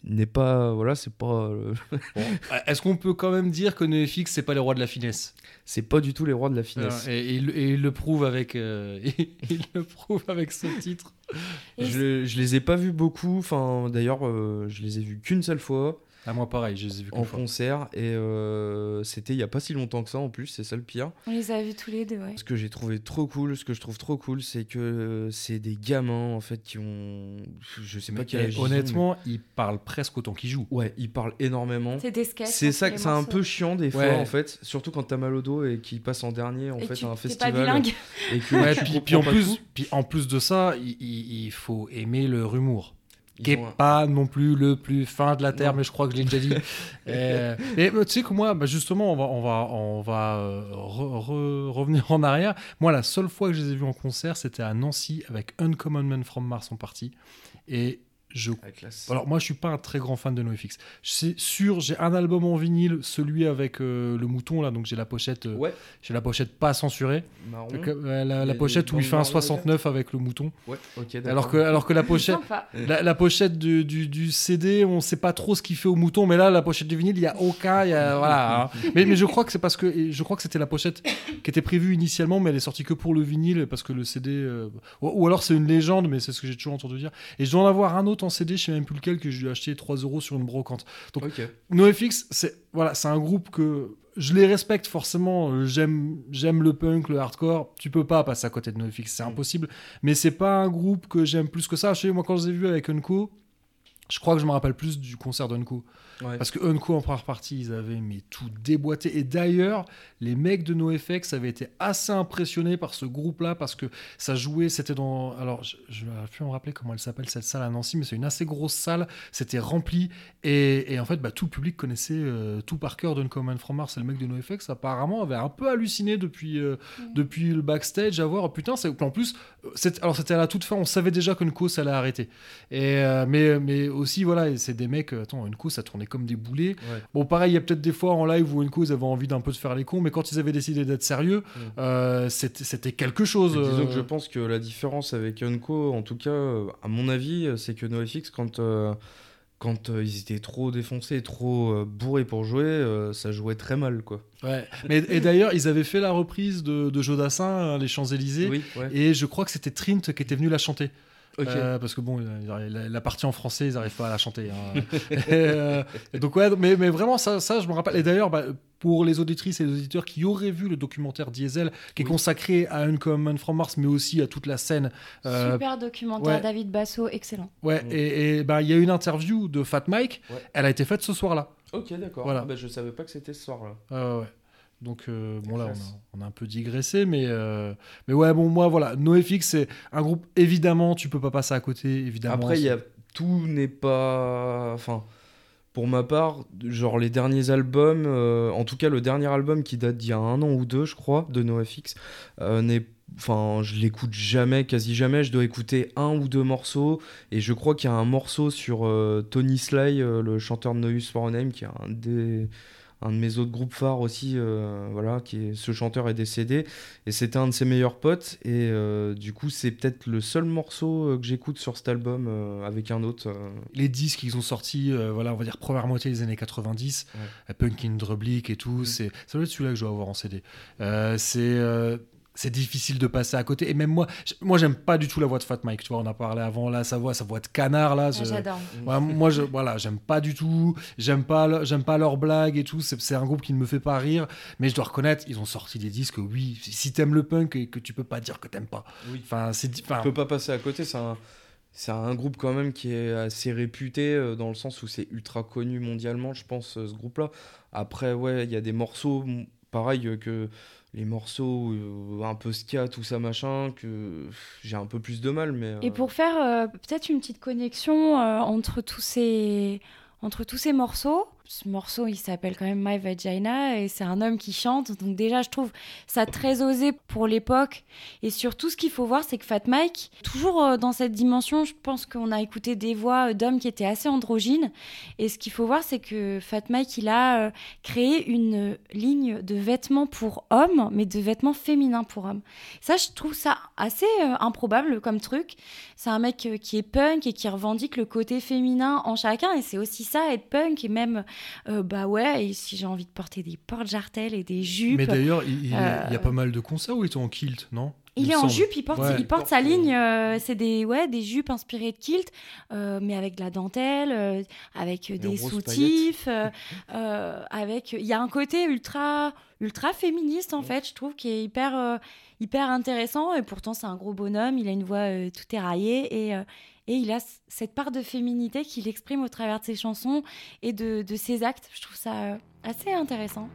[SPEAKER 2] n'est pas, voilà, c'est pas, [LAUGHS] euh,
[SPEAKER 1] Est-ce qu'on peut quand même dire que NoFX, c'est pas les rois de la finesse?
[SPEAKER 2] C'est pas du tout les rois de la finesse.
[SPEAKER 1] Et, et il, et il le prouve avec, euh, [LAUGHS] il le prouve avec ce titre.
[SPEAKER 2] Je, je les ai pas vus beaucoup. Enfin, d'ailleurs, euh, je les ai vus qu'une seule fois
[SPEAKER 1] À moi, pareil, je les ai vus
[SPEAKER 2] en concert et euh, c'était il y a pas si longtemps que ça en plus. C'est ça le pire.
[SPEAKER 3] On les a vus tous les deux, ouais.
[SPEAKER 2] Ce que j'ai trouvé trop cool, ce que je trouve trop cool, c'est que c'est des gamins en fait qui ont, je sais pas
[SPEAKER 1] Mais,
[SPEAKER 2] quel ils ont,
[SPEAKER 1] honnêtement, il parle presque autant qu'il joue.
[SPEAKER 2] mais- ouais, ils parlent énormément.
[SPEAKER 3] C'est des sketchs.
[SPEAKER 2] C'est
[SPEAKER 3] hein,
[SPEAKER 2] ça, c'est un peu chiant des fois
[SPEAKER 1] Ouais.
[SPEAKER 2] en fait, surtout quand t'as mal au dos et qu'ils passent en dernier en
[SPEAKER 3] Et
[SPEAKER 2] fait à un festival.
[SPEAKER 3] pas bilingue.
[SPEAKER 2] Et que
[SPEAKER 1] Ouais,
[SPEAKER 2] tu
[SPEAKER 1] puis, en
[SPEAKER 2] pas
[SPEAKER 1] plus, puis en plus de ça, il, il- faut aimer le humour. Qui est
[SPEAKER 2] ont un-
[SPEAKER 1] pas non plus le plus fin de la terre,
[SPEAKER 2] Non.
[SPEAKER 1] mais je crois que je l'ai déjà dit. [LAUGHS] Euh, et euh, tu sais que moi, bah, justement, on va, on va, on va euh, re- re- revenir en arrière. Moi, la seule fois que je les ai vus en concert, c'était à Nancy avec Uncommon Man from Mars en partie. Et je
[SPEAKER 2] La classe.
[SPEAKER 1] alors moi je suis pas un très grand fan de NoFX. C'est sûr, j'ai un album en vinyle, celui avec euh, le mouton là, donc j'ai la pochette, euh,
[SPEAKER 2] Ouais,
[SPEAKER 1] j'ai la pochette pas censurée,
[SPEAKER 2] marron.
[SPEAKER 1] Donc, euh, la, pochette où il fait un
[SPEAKER 2] bandes noires
[SPEAKER 1] 69 avec le mouton.
[SPEAKER 2] Ouais, ok, d'accord.
[SPEAKER 1] Alors que, alors que la pochette, la, la pochette du, du, du CD, on sait pas trop ce qu'il fait au mouton, mais là, la pochette du vinyle, il y a aucun, il y a, voilà. hein. [LAUGHS] Mais, mais je crois que c'est parce que, je crois que c'était la pochette qui était prévue initialement, mais elle est sortie que pour le vinyle parce que le CD, euh, ou, ou alors c'est une légende, mais c'est ce que j'ai toujours entendu dire. Et je dois en avoir un autre en CD, je sais même plus lequel, que je lui ai acheté 3 euros sur une brocante.
[SPEAKER 2] Ok.
[SPEAKER 1] NoFX, c'est voilà, c'est un groupe que je les respecte forcément. euh, J'aime, j'aime le punk, le hardcore. Tu peux pas passer à côté de NoFX, c'est impossible. Mais c'est pas un groupe que j'aime plus que ça. Je sais, moi, quand je les ai vus avec Unco, je crois que je me rappelle plus du concert d'Unco.
[SPEAKER 2] Ouais.
[SPEAKER 1] Parce que Unco en première partie, ils avaient mais tout déboîté. Et d'ailleurs, les mecs de NoFX avaient été assez impressionnés par ce groupe-là parce que ça jouait, c'était dans. Alors, je, ne vais plus me rappeler comment elle s'appelle cette salle à Nancy, mais c'est une assez grosse salle. C'était rempli. Et, et en fait, bah, tout le public connaissait euh, tout par cœur d'Uncommon From Mars. Et le mec de NoFX, apparemment, avait un peu halluciné depuis, euh, depuis le backstage à voir. oh, putain, c'est. En plus, euh, alors c'était à la toute fin, on savait déjà qu'Unco, ça allait arrêter. Et, euh, mais, mais aussi, voilà, et c'est des mecs. euh, Attends, Unco, ça tournait comme des boulets.
[SPEAKER 2] Ouais.
[SPEAKER 1] Bon, pareil, il y a peut-être des fois en live où Unco, ils avaient envie d'un peu de faire les cons, mais quand ils avaient décidé d'être sérieux,
[SPEAKER 2] Mm.
[SPEAKER 1] euh, c'était quelque chose.
[SPEAKER 2] Disons
[SPEAKER 1] euh,
[SPEAKER 2] que je pense que la différence avec Unco, en tout cas, à mon avis, c'est que NoFX, quand, euh, quand euh, ils étaient trop défoncés, trop bourrés pour jouer, ça jouait très mal, quoi.
[SPEAKER 1] ouais. Mais, et d'ailleurs, ils avaient fait la reprise de, de Jodassin, hein, Les Champs-Élysées,
[SPEAKER 2] Oui, ouais.
[SPEAKER 1] et je crois que c'était Trint qui était venu la chanter. Euh, parce que bon, la, la partie en français, ils n'arrivent pas à la chanter. hein. [LAUGHS] et, euh, et donc ouais, mais, mais vraiment ça, ça, je me rappelle. Et d'ailleurs, bah, pour les auditrices et les auditeurs qui auraient vu le documentaire Diesel, qui est
[SPEAKER 2] Oui.
[SPEAKER 1] consacré à Uncommon from Mars, mais aussi à toute la scène. euh,
[SPEAKER 3] Super documentaire,
[SPEAKER 1] ouais.
[SPEAKER 3] David Basso, excellent.
[SPEAKER 1] ouais,
[SPEAKER 2] Mm.
[SPEAKER 1] et, et, bah, il y a une interview de Fat Mike.
[SPEAKER 2] Ouais.
[SPEAKER 1] Elle a été faite ce soir-là.
[SPEAKER 2] Ok, d'accord.
[SPEAKER 1] Voilà.
[SPEAKER 2] Ah bah, je savais pas que c'était ce soir-là.
[SPEAKER 1] Ouais. Donc euh, bon là on a, on a un peu digressé mais euh, mais ouais bon moi voilà NoFX c'est un groupe évidemment tu peux pas passer à côté évidemment
[SPEAKER 2] Après, il y
[SPEAKER 1] c'est-
[SPEAKER 2] a tout n'est pas. Enfin, pour ma part, genre les derniers albums, euh, en tout cas le dernier album qui date d'il y a un an ou deux, je crois, de NoFX, n'est. Enfin, je l'écoute jamais, quasi jamais. Je dois écouter un ou deux morceaux. Et je crois qu'il y a un morceau sur Tony Sly, le chanteur de No Use for a Name, qui est un des un de mes autres groupes phares aussi, euh, voilà, qui est, ce chanteur est décédé, et c'était un de ses meilleurs potes, et euh, du coup c'est peut-être le seul morceau euh, que j'écoute sur cet album euh, avec un autre.
[SPEAKER 1] les disques qu'ils ont sortis voilà on va dire première moitié des années 90
[SPEAKER 2] Ouais.
[SPEAKER 1] Punk in Drublic et tout c'est ça doit être celui-là que je dois avoir en CD c'est c'est difficile de passer à côté et même moi moi j'aime pas du tout la voix de Fat Mike tu vois on a parlé avant là sa voix sa voix de canard là
[SPEAKER 3] Ah,
[SPEAKER 1] je-
[SPEAKER 3] J'adore.
[SPEAKER 1] Ouais, moi, je, voilà, j'aime pas du tout. J'aime pas, j'aime pas leurs blagues et tout. C'est, c'est un groupe qui ne me fait pas rire. Mais je dois reconnaître, ils ont sorti des disques. Oui, si t'aimes le punk et que tu peux pas dire que t'aimes pas.
[SPEAKER 2] Oui.
[SPEAKER 1] Enfin, c'est, enfin,
[SPEAKER 2] On peut pas passer à côté, c'est un, c'est un groupe quand même qui est assez réputé euh, dans le sens où c'est ultra connu mondialement, je pense, euh, ce groupe-là. Après, ouais, il y a des morceaux, pareil euh, que les morceaux euh, un peu ska, tout ça machin, que j'ai un peu plus de mal, mais.
[SPEAKER 3] Et
[SPEAKER 2] euh,
[SPEAKER 3] pour faire euh, peut-être une petite connexion entre tous ces entre tous ces morceaux, ce morceau il s'appelle quand même My Vagina et c'est un homme qui chante donc déjà je trouve ça très osé pour l'époque et surtout ce qu'il faut voir c'est que Fat Mike toujours euh, dans cette dimension je pense qu'on a écouté des voix euh, d'hommes qui étaient assez androgynes et ce qu'il faut voir c'est que Fat Mike il a euh, créé une ligne de vêtements pour hommes mais de vêtements féminins pour hommes ça je trouve ça assez improbable comme truc c'est un mec qui est punk et qui revendique le côté féminin en chacun. Et c'est aussi ça, être punk. Et même, euh, bah ouais, et si j'ai envie de porter des porte-jartelles et des jupes.
[SPEAKER 1] mais d'ailleurs, il, il- y
[SPEAKER 3] Euh,
[SPEAKER 1] a pas mal de concerts où ils sont en kilt, non?
[SPEAKER 3] Il est en jupe, il porte,
[SPEAKER 1] Ouais.
[SPEAKER 3] il porte sa ligne, euh, c'est des, ouais, des jupes inspirées de kilt, euh, mais avec de la dentelle, euh, avec euh, des soutifs, euh, [LAUGHS] euh, avec, il y a un côté ultra, ultra féministe en fait, je trouve, qui est hyper, euh, hyper intéressant. Et pourtant, c'est un gros bonhomme, il a une voix euh, tout éraillée et, euh, et il a cette part de féminité qu'il exprime au travers de ses chansons et de, de ses actes. Je trouve ça euh, assez intéressant.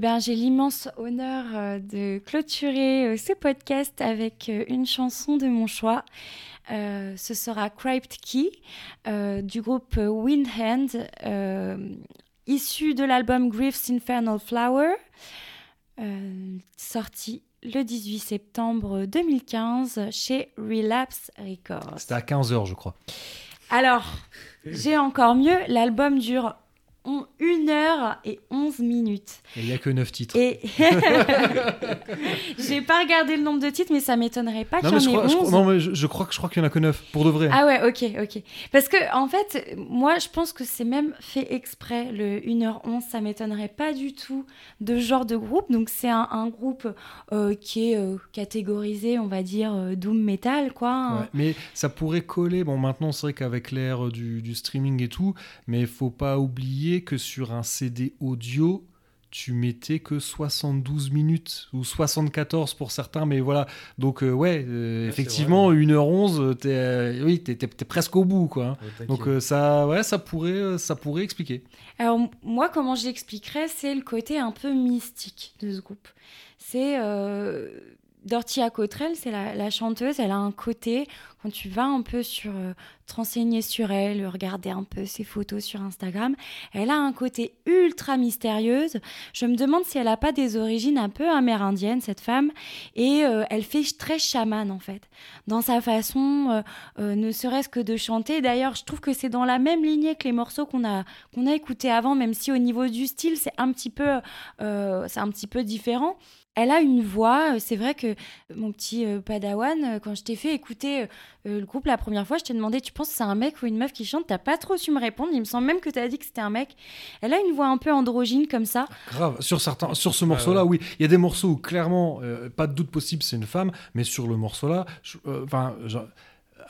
[SPEAKER 3] Bien, j'ai l'immense honneur euh, de clôturer euh, ce podcast avec euh, une chanson de mon choix. Euh, ce sera Crypt Key euh, du groupe Windhand, euh, issu de l'album Grief's Infernal Flower, sorti le 18 septembre 2015 chez Relapse Records.
[SPEAKER 1] C'était à 15h, je crois.
[SPEAKER 3] Alors, j'ai encore mieux, l'album dure 1 heure et 11 minutes.
[SPEAKER 1] Et il n'y a que 9 titres.
[SPEAKER 3] Et [LAUGHS] [LAUGHS] j'ai pas regardé le nombre de titres, mais ça m'étonnerait pas qu'il y
[SPEAKER 1] je
[SPEAKER 3] en ait
[SPEAKER 1] crois, je,
[SPEAKER 3] 11.
[SPEAKER 1] non, mais je, je crois je crois qu'il y en a que 9 pour de vrai.
[SPEAKER 3] Ah ouais, ok, ok. Parce que en fait, moi, je pense que c'est même fait exprès. Le 1h11, ça m'étonnerait pas du tout de ce genre de groupe. Donc c'est un, un groupe euh, qui est euh, catégorisé, on va dire, euh, doom metal, quoi.
[SPEAKER 1] Ouais, mais ça pourrait coller. Bon, maintenant, c'est vrai qu'avec l'ère du, du streaming et tout, mais il faut pas oublier que sur un CD audio, tu mettais que 72 minutes ou 74 pour certains, mais voilà. Donc, euh, ouais, euh, effectivement, 1h11, euh, t'es, euh, oui, t'es presque au bout, quoi. hein.
[SPEAKER 2] Ouais,
[SPEAKER 1] Donc, euh, ça, ouais, ça pourrait, ça pourrait expliquer.
[SPEAKER 3] Alors moi, comment je l'expliquerais, c'est le côté un peu mystique de ce groupe. C'est Dorothy Cottrell, c'est la, chanteuse, elle a un côté, quand tu vas un peu sur, euh, te renseigner sur elle, regarder un peu ses photos sur Instagram, elle a un côté ultra mystérieuse. Je me demande si elle n'a pas des origines un peu amérindiennes, cette femme, et euh, elle fait très chamane en fait, dans sa façon, euh, euh, ne serait-ce que de chanter. D'ailleurs, je trouve que c'est dans la même lignée que les morceaux qu'on a qu'on a écouté avant, même si au niveau du style, c'est un petit peu, euh, c'est un petit peu différent. Elle a une voix, euh, c'est vrai que mon petit euh, padawan, euh, quand je t'ai fait écouter euh, euh, le groupe la première fois, je t'ai demandé, tu penses que c'est un mec ou une meuf qui chante? T'as pas trop su me répondre, il me semble même que t'as dit que c'était un mec. Elle a une voix un peu androgyne comme ça.
[SPEAKER 1] Grave. Sur certains, sur ce morceau-là, oui, il y a des morceaux où clairement, euh, pas de doute possible, c'est une femme, mais sur le morceau-là, euh, enfin.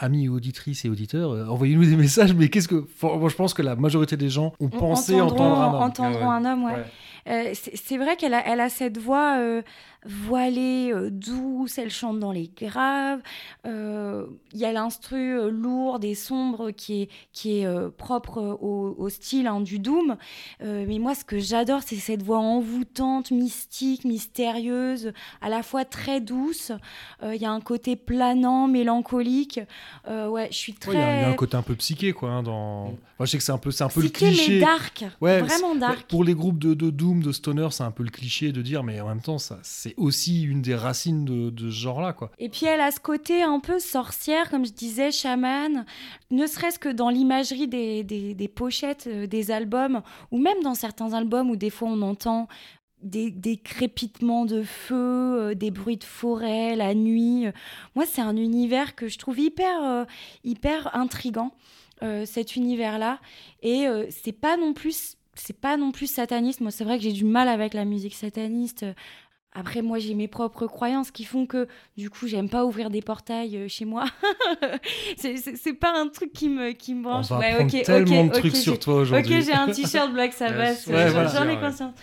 [SPEAKER 1] Amis auditrices et auditeurs, euh, envoyez-nous des [LAUGHS] messages, mais qu'est-ce que. faut- moi, je pense que la majorité des gens ont pensé
[SPEAKER 3] entendront,
[SPEAKER 1] entendre un homme.
[SPEAKER 3] entendront
[SPEAKER 2] ouais.
[SPEAKER 3] un homme, ouais.
[SPEAKER 1] Ouais.
[SPEAKER 3] Euh, c'est vrai qu'elle a, elle a cette voix euh, voilée, euh, douce, elle chante dans les graves. Il y a l'instru lourde et sombre qui est, qui est propre au, au style hein, du Doom. Mais moi, ce que j'adore, c'est cette voix envoûtante, mystique, mystérieuse, à la fois très douce. Il y a un côté planant, mélancolique. Ouais, je suis très.
[SPEAKER 1] Il y, a- il y a un côté un peu psyché, quoi. hein, dans... Moi, je sais que c'est un peu, c'est un peu le
[SPEAKER 3] psyché, mais
[SPEAKER 1] cliché.
[SPEAKER 3] dark.
[SPEAKER 1] Ouais,
[SPEAKER 3] vraiment dark.
[SPEAKER 1] Pour les groupes de, de Doom, de Stoner, c'est un peu le cliché de dire, mais en même temps, ça, c'est aussi une des racines de, ce genre-là, quoi.
[SPEAKER 3] Et puis elle a ce côté un peu sorcière, comme je disais, chaman, ne serait-ce que dans l'imagerie des, des- pochettes euh, des albums, ou même dans certains albums où des fois on entend des, des crépitements de feu, euh, des bruits de forêt, la nuit. Moi, c'est un univers que je trouve hyper, euh, hyper intrigant, cet univers-là. Et c'est pas non plus... C'est pas non plus sataniste. Moi, c'est vrai que j'ai du mal avec la musique sataniste. Après, moi, j'ai mes propres croyances qui font que, du coup, j'aime pas ouvrir des portails euh, chez moi. [LAUGHS] c'est- c'est c'est pas un truc qui me, qui me
[SPEAKER 1] On
[SPEAKER 3] branche.
[SPEAKER 1] va
[SPEAKER 3] Ouais, ok,
[SPEAKER 1] tellement
[SPEAKER 3] ok,
[SPEAKER 1] de trucs
[SPEAKER 3] ok,
[SPEAKER 1] sur toi
[SPEAKER 3] Ok,
[SPEAKER 1] aujourd'hui.
[SPEAKER 3] j'ai un t-shirt Black Sabbath, [LAUGHS]
[SPEAKER 2] Ouais,
[SPEAKER 3] j'en-
[SPEAKER 1] voilà.
[SPEAKER 3] j'en ai
[SPEAKER 2] Ouais.
[SPEAKER 3] conscience.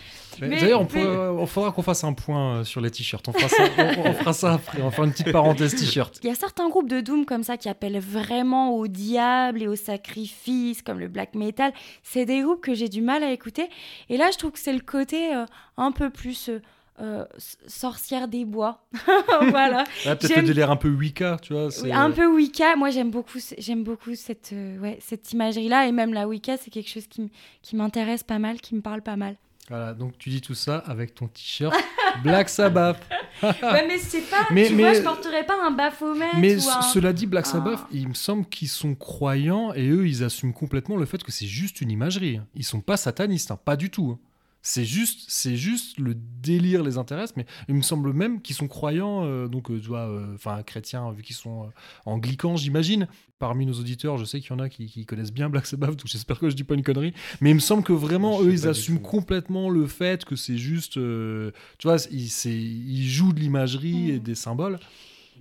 [SPEAKER 1] Mais
[SPEAKER 3] Mais-
[SPEAKER 1] D'ailleurs, on,
[SPEAKER 3] mais-
[SPEAKER 1] on faudra qu'on fasse un point euh, sur les t-shirts. On, fera ça- on- on fera ça après. On va faire une petite parenthèse t-shirt.
[SPEAKER 3] Il y a certains groupes de Doom comme ça qui appellent vraiment au diable et au sacrifice, comme le black metal. C'est des groupes que j'ai du mal à écouter. Et là, je trouve que c'est le côté euh, un peu plus euh, euh, sorcière des bois. [LAUGHS] voilà. [LAUGHS]
[SPEAKER 1] Ouais, Peut-être le délire un peu Wicca, tu vois.
[SPEAKER 3] un peu Wicca. Moi, j'aime beaucoup, j'aime beaucoup cette, euh, ouais, cette imagerie-là. Et même la Wicca, c'est quelque chose qui, m'intéresse pas mal, qui me parle pas mal.
[SPEAKER 1] Voilà, donc tu dis tout ça avec ton t-shirt [LAUGHS] Black Sabbath.
[SPEAKER 3] ouais, mais c'est pas.
[SPEAKER 1] Ah. Mais-
[SPEAKER 3] tu
[SPEAKER 1] mais-
[SPEAKER 3] vois, je porterais pas un Baphomet.
[SPEAKER 1] Mais
[SPEAKER 3] ou un-
[SPEAKER 1] cela dit, Black Sabbath,
[SPEAKER 3] Ah.
[SPEAKER 1] il me semble qu'ils sont croyants et eux, ils assument complètement le fait que c'est juste une imagerie. Ils sont pas satanistes, hein, pas du tout. hein. C'est juste, c'est juste le délire les intéresse, mais il me semble même qu'ils sont croyants, euh, donc euh, tu vois, euh, enfin chrétiens vu qu'ils sont euh, anglicans, j'imagine. Parmi nos auditeurs, je sais qu'il y en a qui, qui connaissent bien Black Sabbath, donc j'espère que je dis pas une connerie. Mais il me semble que vraiment eux, ils assument
[SPEAKER 2] tout.
[SPEAKER 1] complètement le fait que c'est juste, euh, tu vois, ils, jouent de l'imagerie et
[SPEAKER 3] Mm.
[SPEAKER 1] des symboles.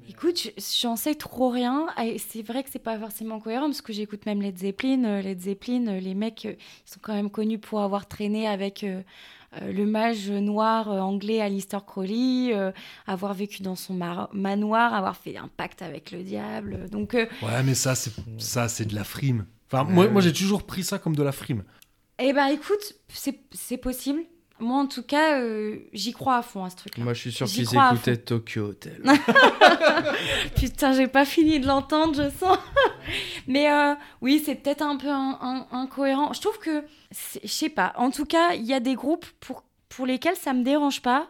[SPEAKER 3] Écoute, je- j'en sais trop rien. Et c'est vrai que c'est pas forcément cohérent parce que j'écoute même Led Zeppelin. Euh, Led Zeppelin, euh, les mecs, euh, ils sont quand même connus pour avoir traîné avec euh, euh, le mage noir euh, anglais Alistair Crowley, euh, avoir vécu dans son manoir, avoir fait un pacte avec le diable. Donc, euh,
[SPEAKER 1] Ouais, mais ça, c'est ça, c'est de la frime. Enfin, moi, j'ai toujours pris ça comme de la frime.
[SPEAKER 3] eh ben, écoute, c'est c'est possible. Moi, en tout cas, euh, j'y crois à fond à ce truc-là.
[SPEAKER 2] Moi, je suis sûr qu'ils écoutaient Tokyo Hotel. [LAUGHS]
[SPEAKER 3] Putain, j'ai pas fini de l'entendre, je sens. [LAUGHS] Mais euh, oui, c'est peut-être un peu un- un- incohérent. Je trouve que, je sais pas. En tout cas, il y a des groupes pour, pour lesquels ça me dérange pas.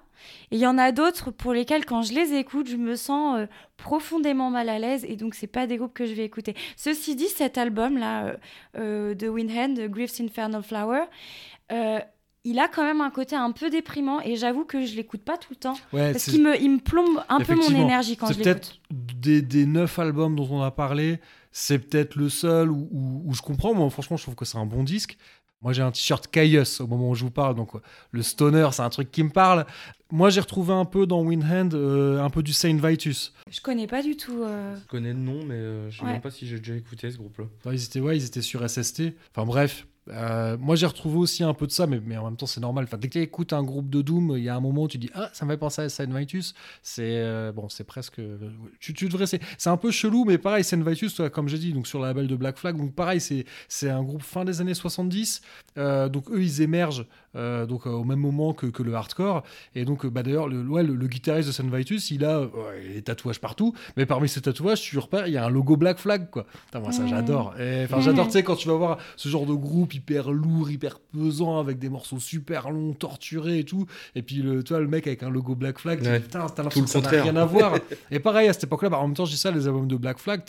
[SPEAKER 3] Et il y en a d'autres pour lesquels, quand je les écoute, je me sens euh, profondément mal à l'aise. Et donc, c'est pas des groupes que je vais écouter. Ceci dit, cet album-là de Windhand, Grief's Infernal Flower, il a quand même un côté un peu déprimant. Et j'avoue que je l'écoute pas tout le temps.
[SPEAKER 1] Ouais,
[SPEAKER 3] Parce
[SPEAKER 1] c'est-
[SPEAKER 3] qu'il me, il me plombe un peu mon énergie quand
[SPEAKER 1] c'est
[SPEAKER 3] je l'écoute.
[SPEAKER 1] peut-être des, des neuf albums dont on a parlé, c'est peut-être le seul où, où- où je comprends. Moi, franchement, je trouve que c'est un bon disque. Moi, j'ai un t-shirt Caius au moment où je vous parle, donc euh, le stoner, c'est un truc qui me parle. Moi, j'ai retrouvé un peu dans Windhand euh, un peu du Saint Vitus.
[SPEAKER 3] Je connais pas du tout. euh,
[SPEAKER 2] Je connais le nom, mais euh, je sais
[SPEAKER 3] Ouais.
[SPEAKER 2] même pas si j'ai déjà écouté ce groupe-là.
[SPEAKER 1] Ils étaient, ouais, ils étaient sur SST. Enfin bref, euh, moi j'ai retrouvé aussi un peu de ça, mais, mais en même temps c'est normal. Enfin, dès que tu écoutes un groupe de Doom, il y a un moment où tu dis ah ça me fait penser à Saint Vitus. C'est euh, bon, c'est presque. Tu, tu devrais. C'est un peu chelou, mais pareil Saint Vitus, toi, comme j'ai dit, donc sur la label de Black Flag, donc pareil c'est un groupe fin des années 70. Euh, donc eux ils émergent euh, donc euh, au même moment que, que le hardcore. Et donc euh, bah d'ailleurs le, ouais, le, le guitariste de Saint Vitus, il a ouais, des tatouages partout, mais parmi ces tatouages, tu repères, il y a un logo Black Flag quoi. Putain, moi ça
[SPEAKER 3] Mmh.
[SPEAKER 1] j'adore. Enfin j'adore, tu sais, quand tu vas voir ce genre de groupe hyper lourd, hyper pesant, avec des morceaux super longs, torturés et tout. Et puis le, tu vois, le mec avec un logo Black Flag, tu dis,
[SPEAKER 2] Ouais.
[SPEAKER 1] putain, t'as
[SPEAKER 2] Tout
[SPEAKER 1] l'impression que ça n'a
[SPEAKER 2] contraire.
[SPEAKER 1] rien à voir. [LAUGHS] et pareil à cette époque-là, bah, en même temps je dis ça, les albums de Black Flag,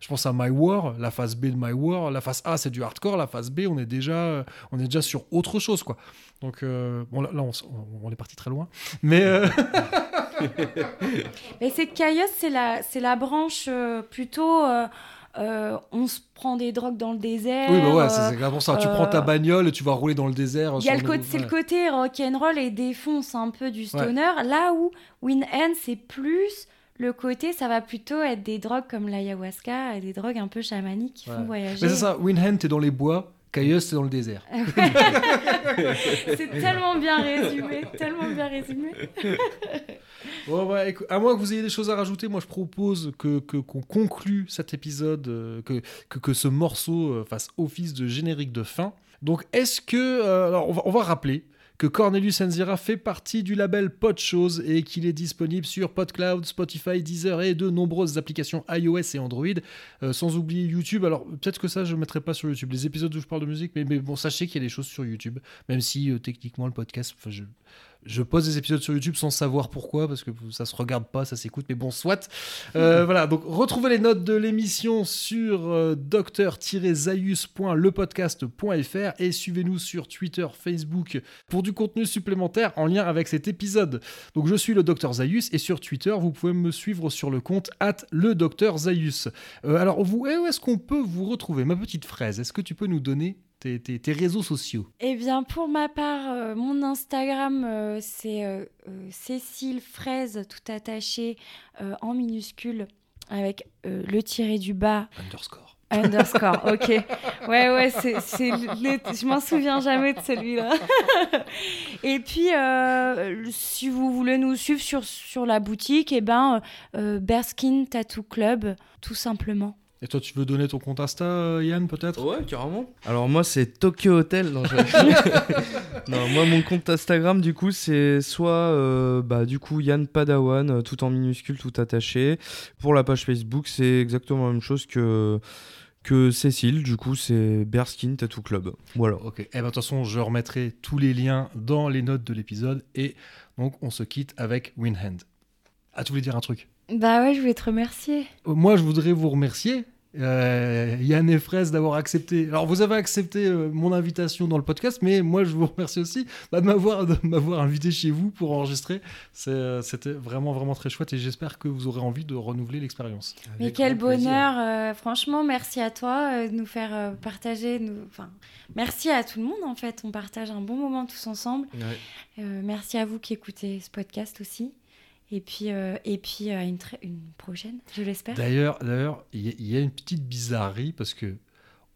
[SPEAKER 1] je pense à My War, la face B de My War, la face A c'est du hardcore, la face B on est déjà, on est déjà sur autre chose quoi. Donc euh, bon là, là, on, s- on- on est parti très loin, mais euh, [LAUGHS]
[SPEAKER 3] Mais c'est Caius, c'est la, c'est la branche euh, plutôt. Euh, euh, on se prend des drogues dans le désert.
[SPEAKER 1] oui bah ouais, c'est
[SPEAKER 3] euh,
[SPEAKER 1] exactement ça. Tu
[SPEAKER 3] euh,
[SPEAKER 1] prends ta bagnole et tu vas rouler dans le désert.
[SPEAKER 3] Il y a
[SPEAKER 1] sur
[SPEAKER 3] le côté, c'est le
[SPEAKER 1] ouais.
[SPEAKER 3] côté rock and roll et défonce un peu du stoner. Là où Win End, c'est plus le côté, ça va plutôt être des drogues comme l'ayahuasca et des drogues un peu chamaniques qui font voyager.
[SPEAKER 1] Mais c'est ça, Winhand t'es dans les bois, T'es dans le désert. [LAUGHS]
[SPEAKER 3] C'est tellement bien résumé, tellement bien résumé.
[SPEAKER 1] Bon, bah, à moins que vous ayez des choses à rajouter, moi je propose que que- qu'on conclue cet épisode, euh, que, que, que ce morceau euh, fasse office de générique de fin. Donc est-ce que... euh, alors on va, on va rappeler que Cornelius Enzira fait partie du label Podchose et qu'il est disponible sur PodCloud, Spotify, Deezer et de nombreuses applications iOS et Android, euh, sans oublier YouTube. Alors peut-être que ça je ne mettrai pas sur YouTube, les épisodes où je parle de musique, mais, bon, sachez qu'il y a des choses sur YouTube, même si euh, techniquement le podcast, je pose des épisodes sur YouTube sans savoir pourquoi, parce que ça se regarde pas, ça s'écoute, mais bon, soit. [LAUGHS] Euh, voilà, donc retrouvez les notes de l'émission sur euh, docteur-zaius.lepodcast.fr et suivez-nous sur Twitter, Facebook pour du contenu supplémentaire en lien avec cet épisode. Donc je suis le docteur Zaius et sur Twitter, vous pouvez me suivre sur le compte at le docteur Zaius. Euh, alors, vous, où est-ce qu'on peut vous retrouver? Ma petite fraise, est-ce que tu peux nous donner tes, tes- tes réseaux sociaux
[SPEAKER 3] Eh bien, pour ma part, euh, mon Instagram, euh, c'est euh, Cécile Fraise, tout attaché en minuscule, avec le tiré du bas,
[SPEAKER 1] Underscore.
[SPEAKER 3] underscore. [LAUGHS] ok. Ouais, ouais, c'est, c'est le- je m'en souviens jamais de celui-là. [LAUGHS] Et puis, euh, si vous voulez nous suivre sur, sur la boutique, eh ben, euh, Bearskin Tattoo Club, tout simplement.
[SPEAKER 1] Et toi, tu veux donner ton compte Insta, euh, Yann, peut-être?
[SPEAKER 2] Ouais, carrément. Alors moi, c'est Tokyo Hotel. Non, je- [LAUGHS] non, moi, mon compte Instagram, du coup, c'est soit, euh, bah, du coup, Yann Padawan, euh, tout en minuscule, tout attaché. Pour la page Facebook, c'est exactement la même chose que que Cécile. Du coup, c'est Bearskin Tattoo Club. Voilà.
[SPEAKER 1] Ok. Eh ben, de toute façon, je remettrai tous les liens dans les notes de l'épisode. Et donc, on se quitte avec Windhand. Ah, tu voulais dire un truc
[SPEAKER 3] Bah ouais, je voulais te remercier.
[SPEAKER 1] Euh, Moi, je voudrais vous remercier, euh, Yann et Fraise, d'avoir accepté. Alors, vous avez accepté euh, mon invitation dans le podcast, mais moi, je vous remercie aussi bah, de m'avoir de m'avoir invité chez vous pour enregistrer. C'est, euh, C'était vraiment, vraiment très chouette et j'espère que vous aurez envie de renouveler l'expérience.
[SPEAKER 3] Mais quel bonheur, euh, franchement, merci à toi euh, de nous faire euh, partager. Nous... Enfin, merci à tout le monde en fait. On partage un bon moment tous ensemble.
[SPEAKER 2] Ouais.
[SPEAKER 3] Euh, merci à vous qui écoutez ce podcast aussi. Et puis, euh, et puis à une, prochaine, je l'espère.
[SPEAKER 1] D'ailleurs, d'ailleurs, il y, a- il y a une petite bizarrerie parce que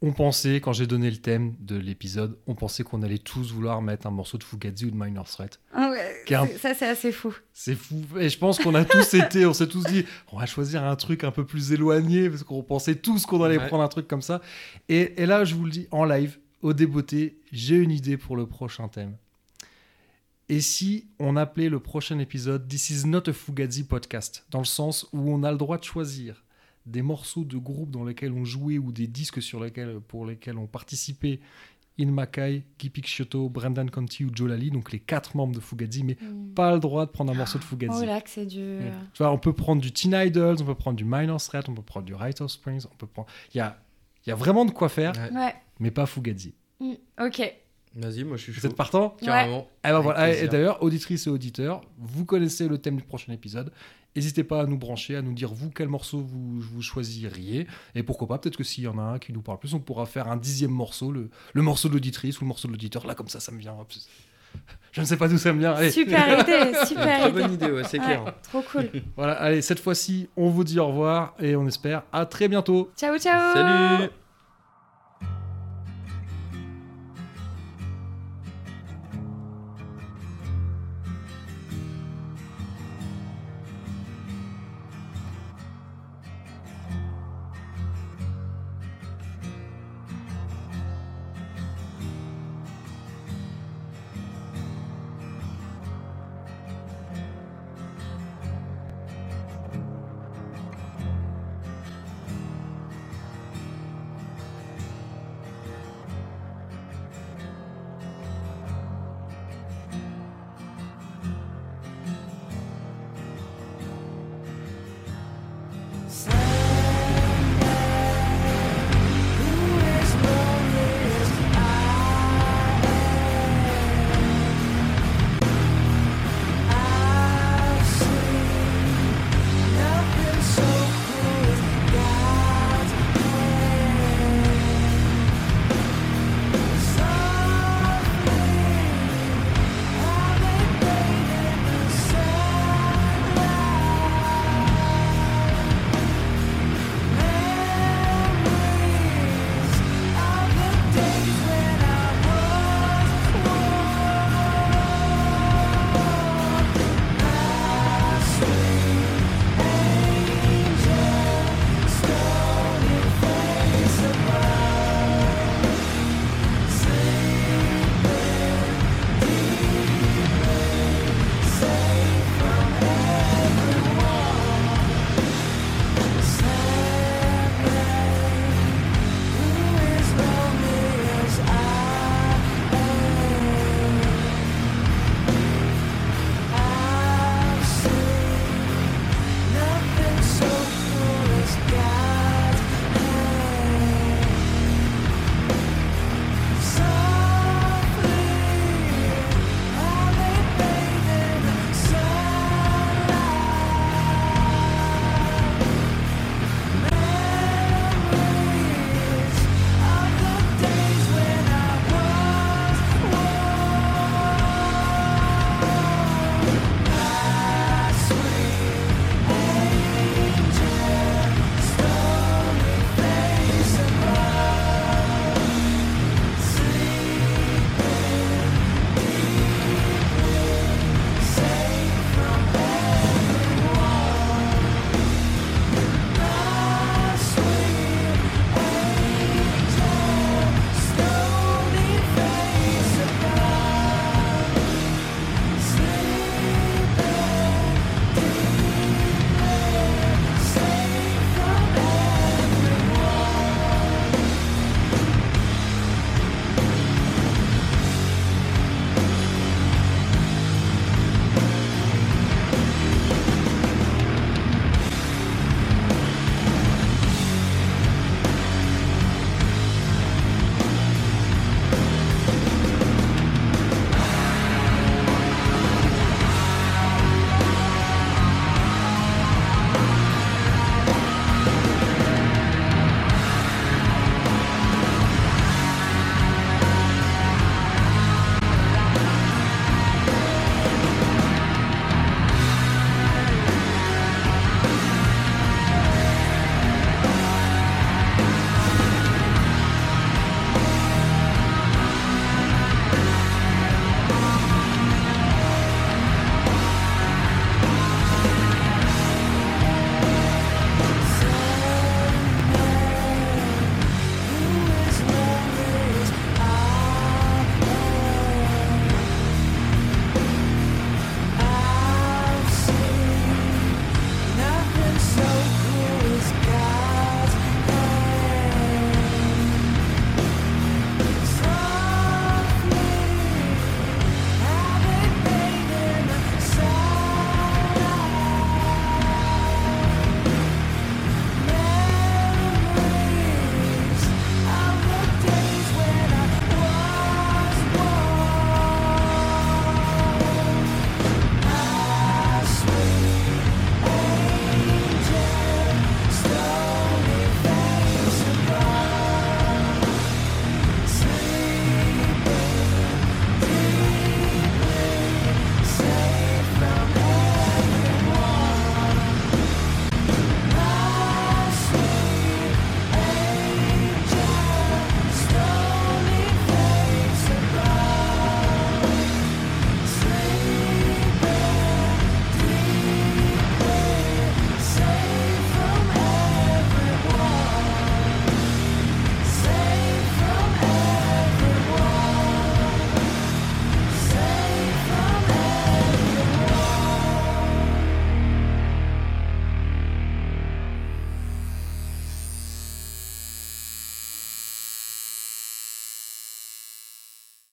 [SPEAKER 1] on pensait, quand j'ai donné le thème de l'épisode, on pensait qu'on allait tous vouloir mettre un morceau de Fugazi ou de Minor Threat.
[SPEAKER 3] Ah ouais,
[SPEAKER 1] un-
[SPEAKER 3] Ça, c'est assez fou.
[SPEAKER 1] C'est fou. Et je pense qu'on a tous [LAUGHS] été, on s'est tous dit, on va choisir un truc un peu plus éloigné parce qu'on pensait tous qu'on allait
[SPEAKER 2] Ouais.
[SPEAKER 1] prendre un truc comme ça. Et, et là, je vous le dis en live, au débeauté, j'ai une idée pour le prochain thème. Et si on appelait le prochain épisode This is not a Fugazi podcast, dans le sens où on a le droit de choisir des morceaux de groupes dans lesquels on jouait ou des disques sur lesquels, pour lesquels on participait In Makai, Kyoto, Brendan Conti ou Joe Lally, donc les quatre membres de Fugazi, mais
[SPEAKER 3] Mm.
[SPEAKER 1] pas le droit de prendre un morceau de Fugazi.
[SPEAKER 3] Oh là, que c'est dur.
[SPEAKER 1] Tu vois, on peut prendre du Teen Idols, on peut prendre du Minor Threat, on peut prendre du Rite of Springs, on peut prendre. Il y a, il y a vraiment de quoi faire.
[SPEAKER 2] Ouais.
[SPEAKER 1] mais pas Fugazi.
[SPEAKER 3] Mm. Ok.
[SPEAKER 2] Vas-y, moi je suis
[SPEAKER 1] Vous
[SPEAKER 2] chaud.
[SPEAKER 1] êtes partant
[SPEAKER 2] Carrément.
[SPEAKER 1] Eh ben voilà. Et d'ailleurs, auditrices et auditeurs, vous connaissez le thème du prochain épisode. N'hésitez pas à nous brancher, à nous dire vous quel morceau vous, vous choisiriez. Et pourquoi pas, peut-être que s'il y en a un qui nous parle plus, on pourra faire un dixième morceau, le, le morceau de l'auditrice ou le morceau de l'auditeur. Là, comme ça, ça me vient. [LAUGHS] Je ne sais pas d'où ça me vient. Allez,
[SPEAKER 3] Super idée, [LAUGHS] super
[SPEAKER 2] Très
[SPEAKER 3] idée.
[SPEAKER 2] bonne idée, ouais, c'est
[SPEAKER 3] Ouais,
[SPEAKER 2] clair.
[SPEAKER 3] trop cool.
[SPEAKER 1] voilà, allez, cette fois-ci, on vous dit au revoir et on espère à très bientôt.
[SPEAKER 3] Ciao, ciao.
[SPEAKER 2] Salut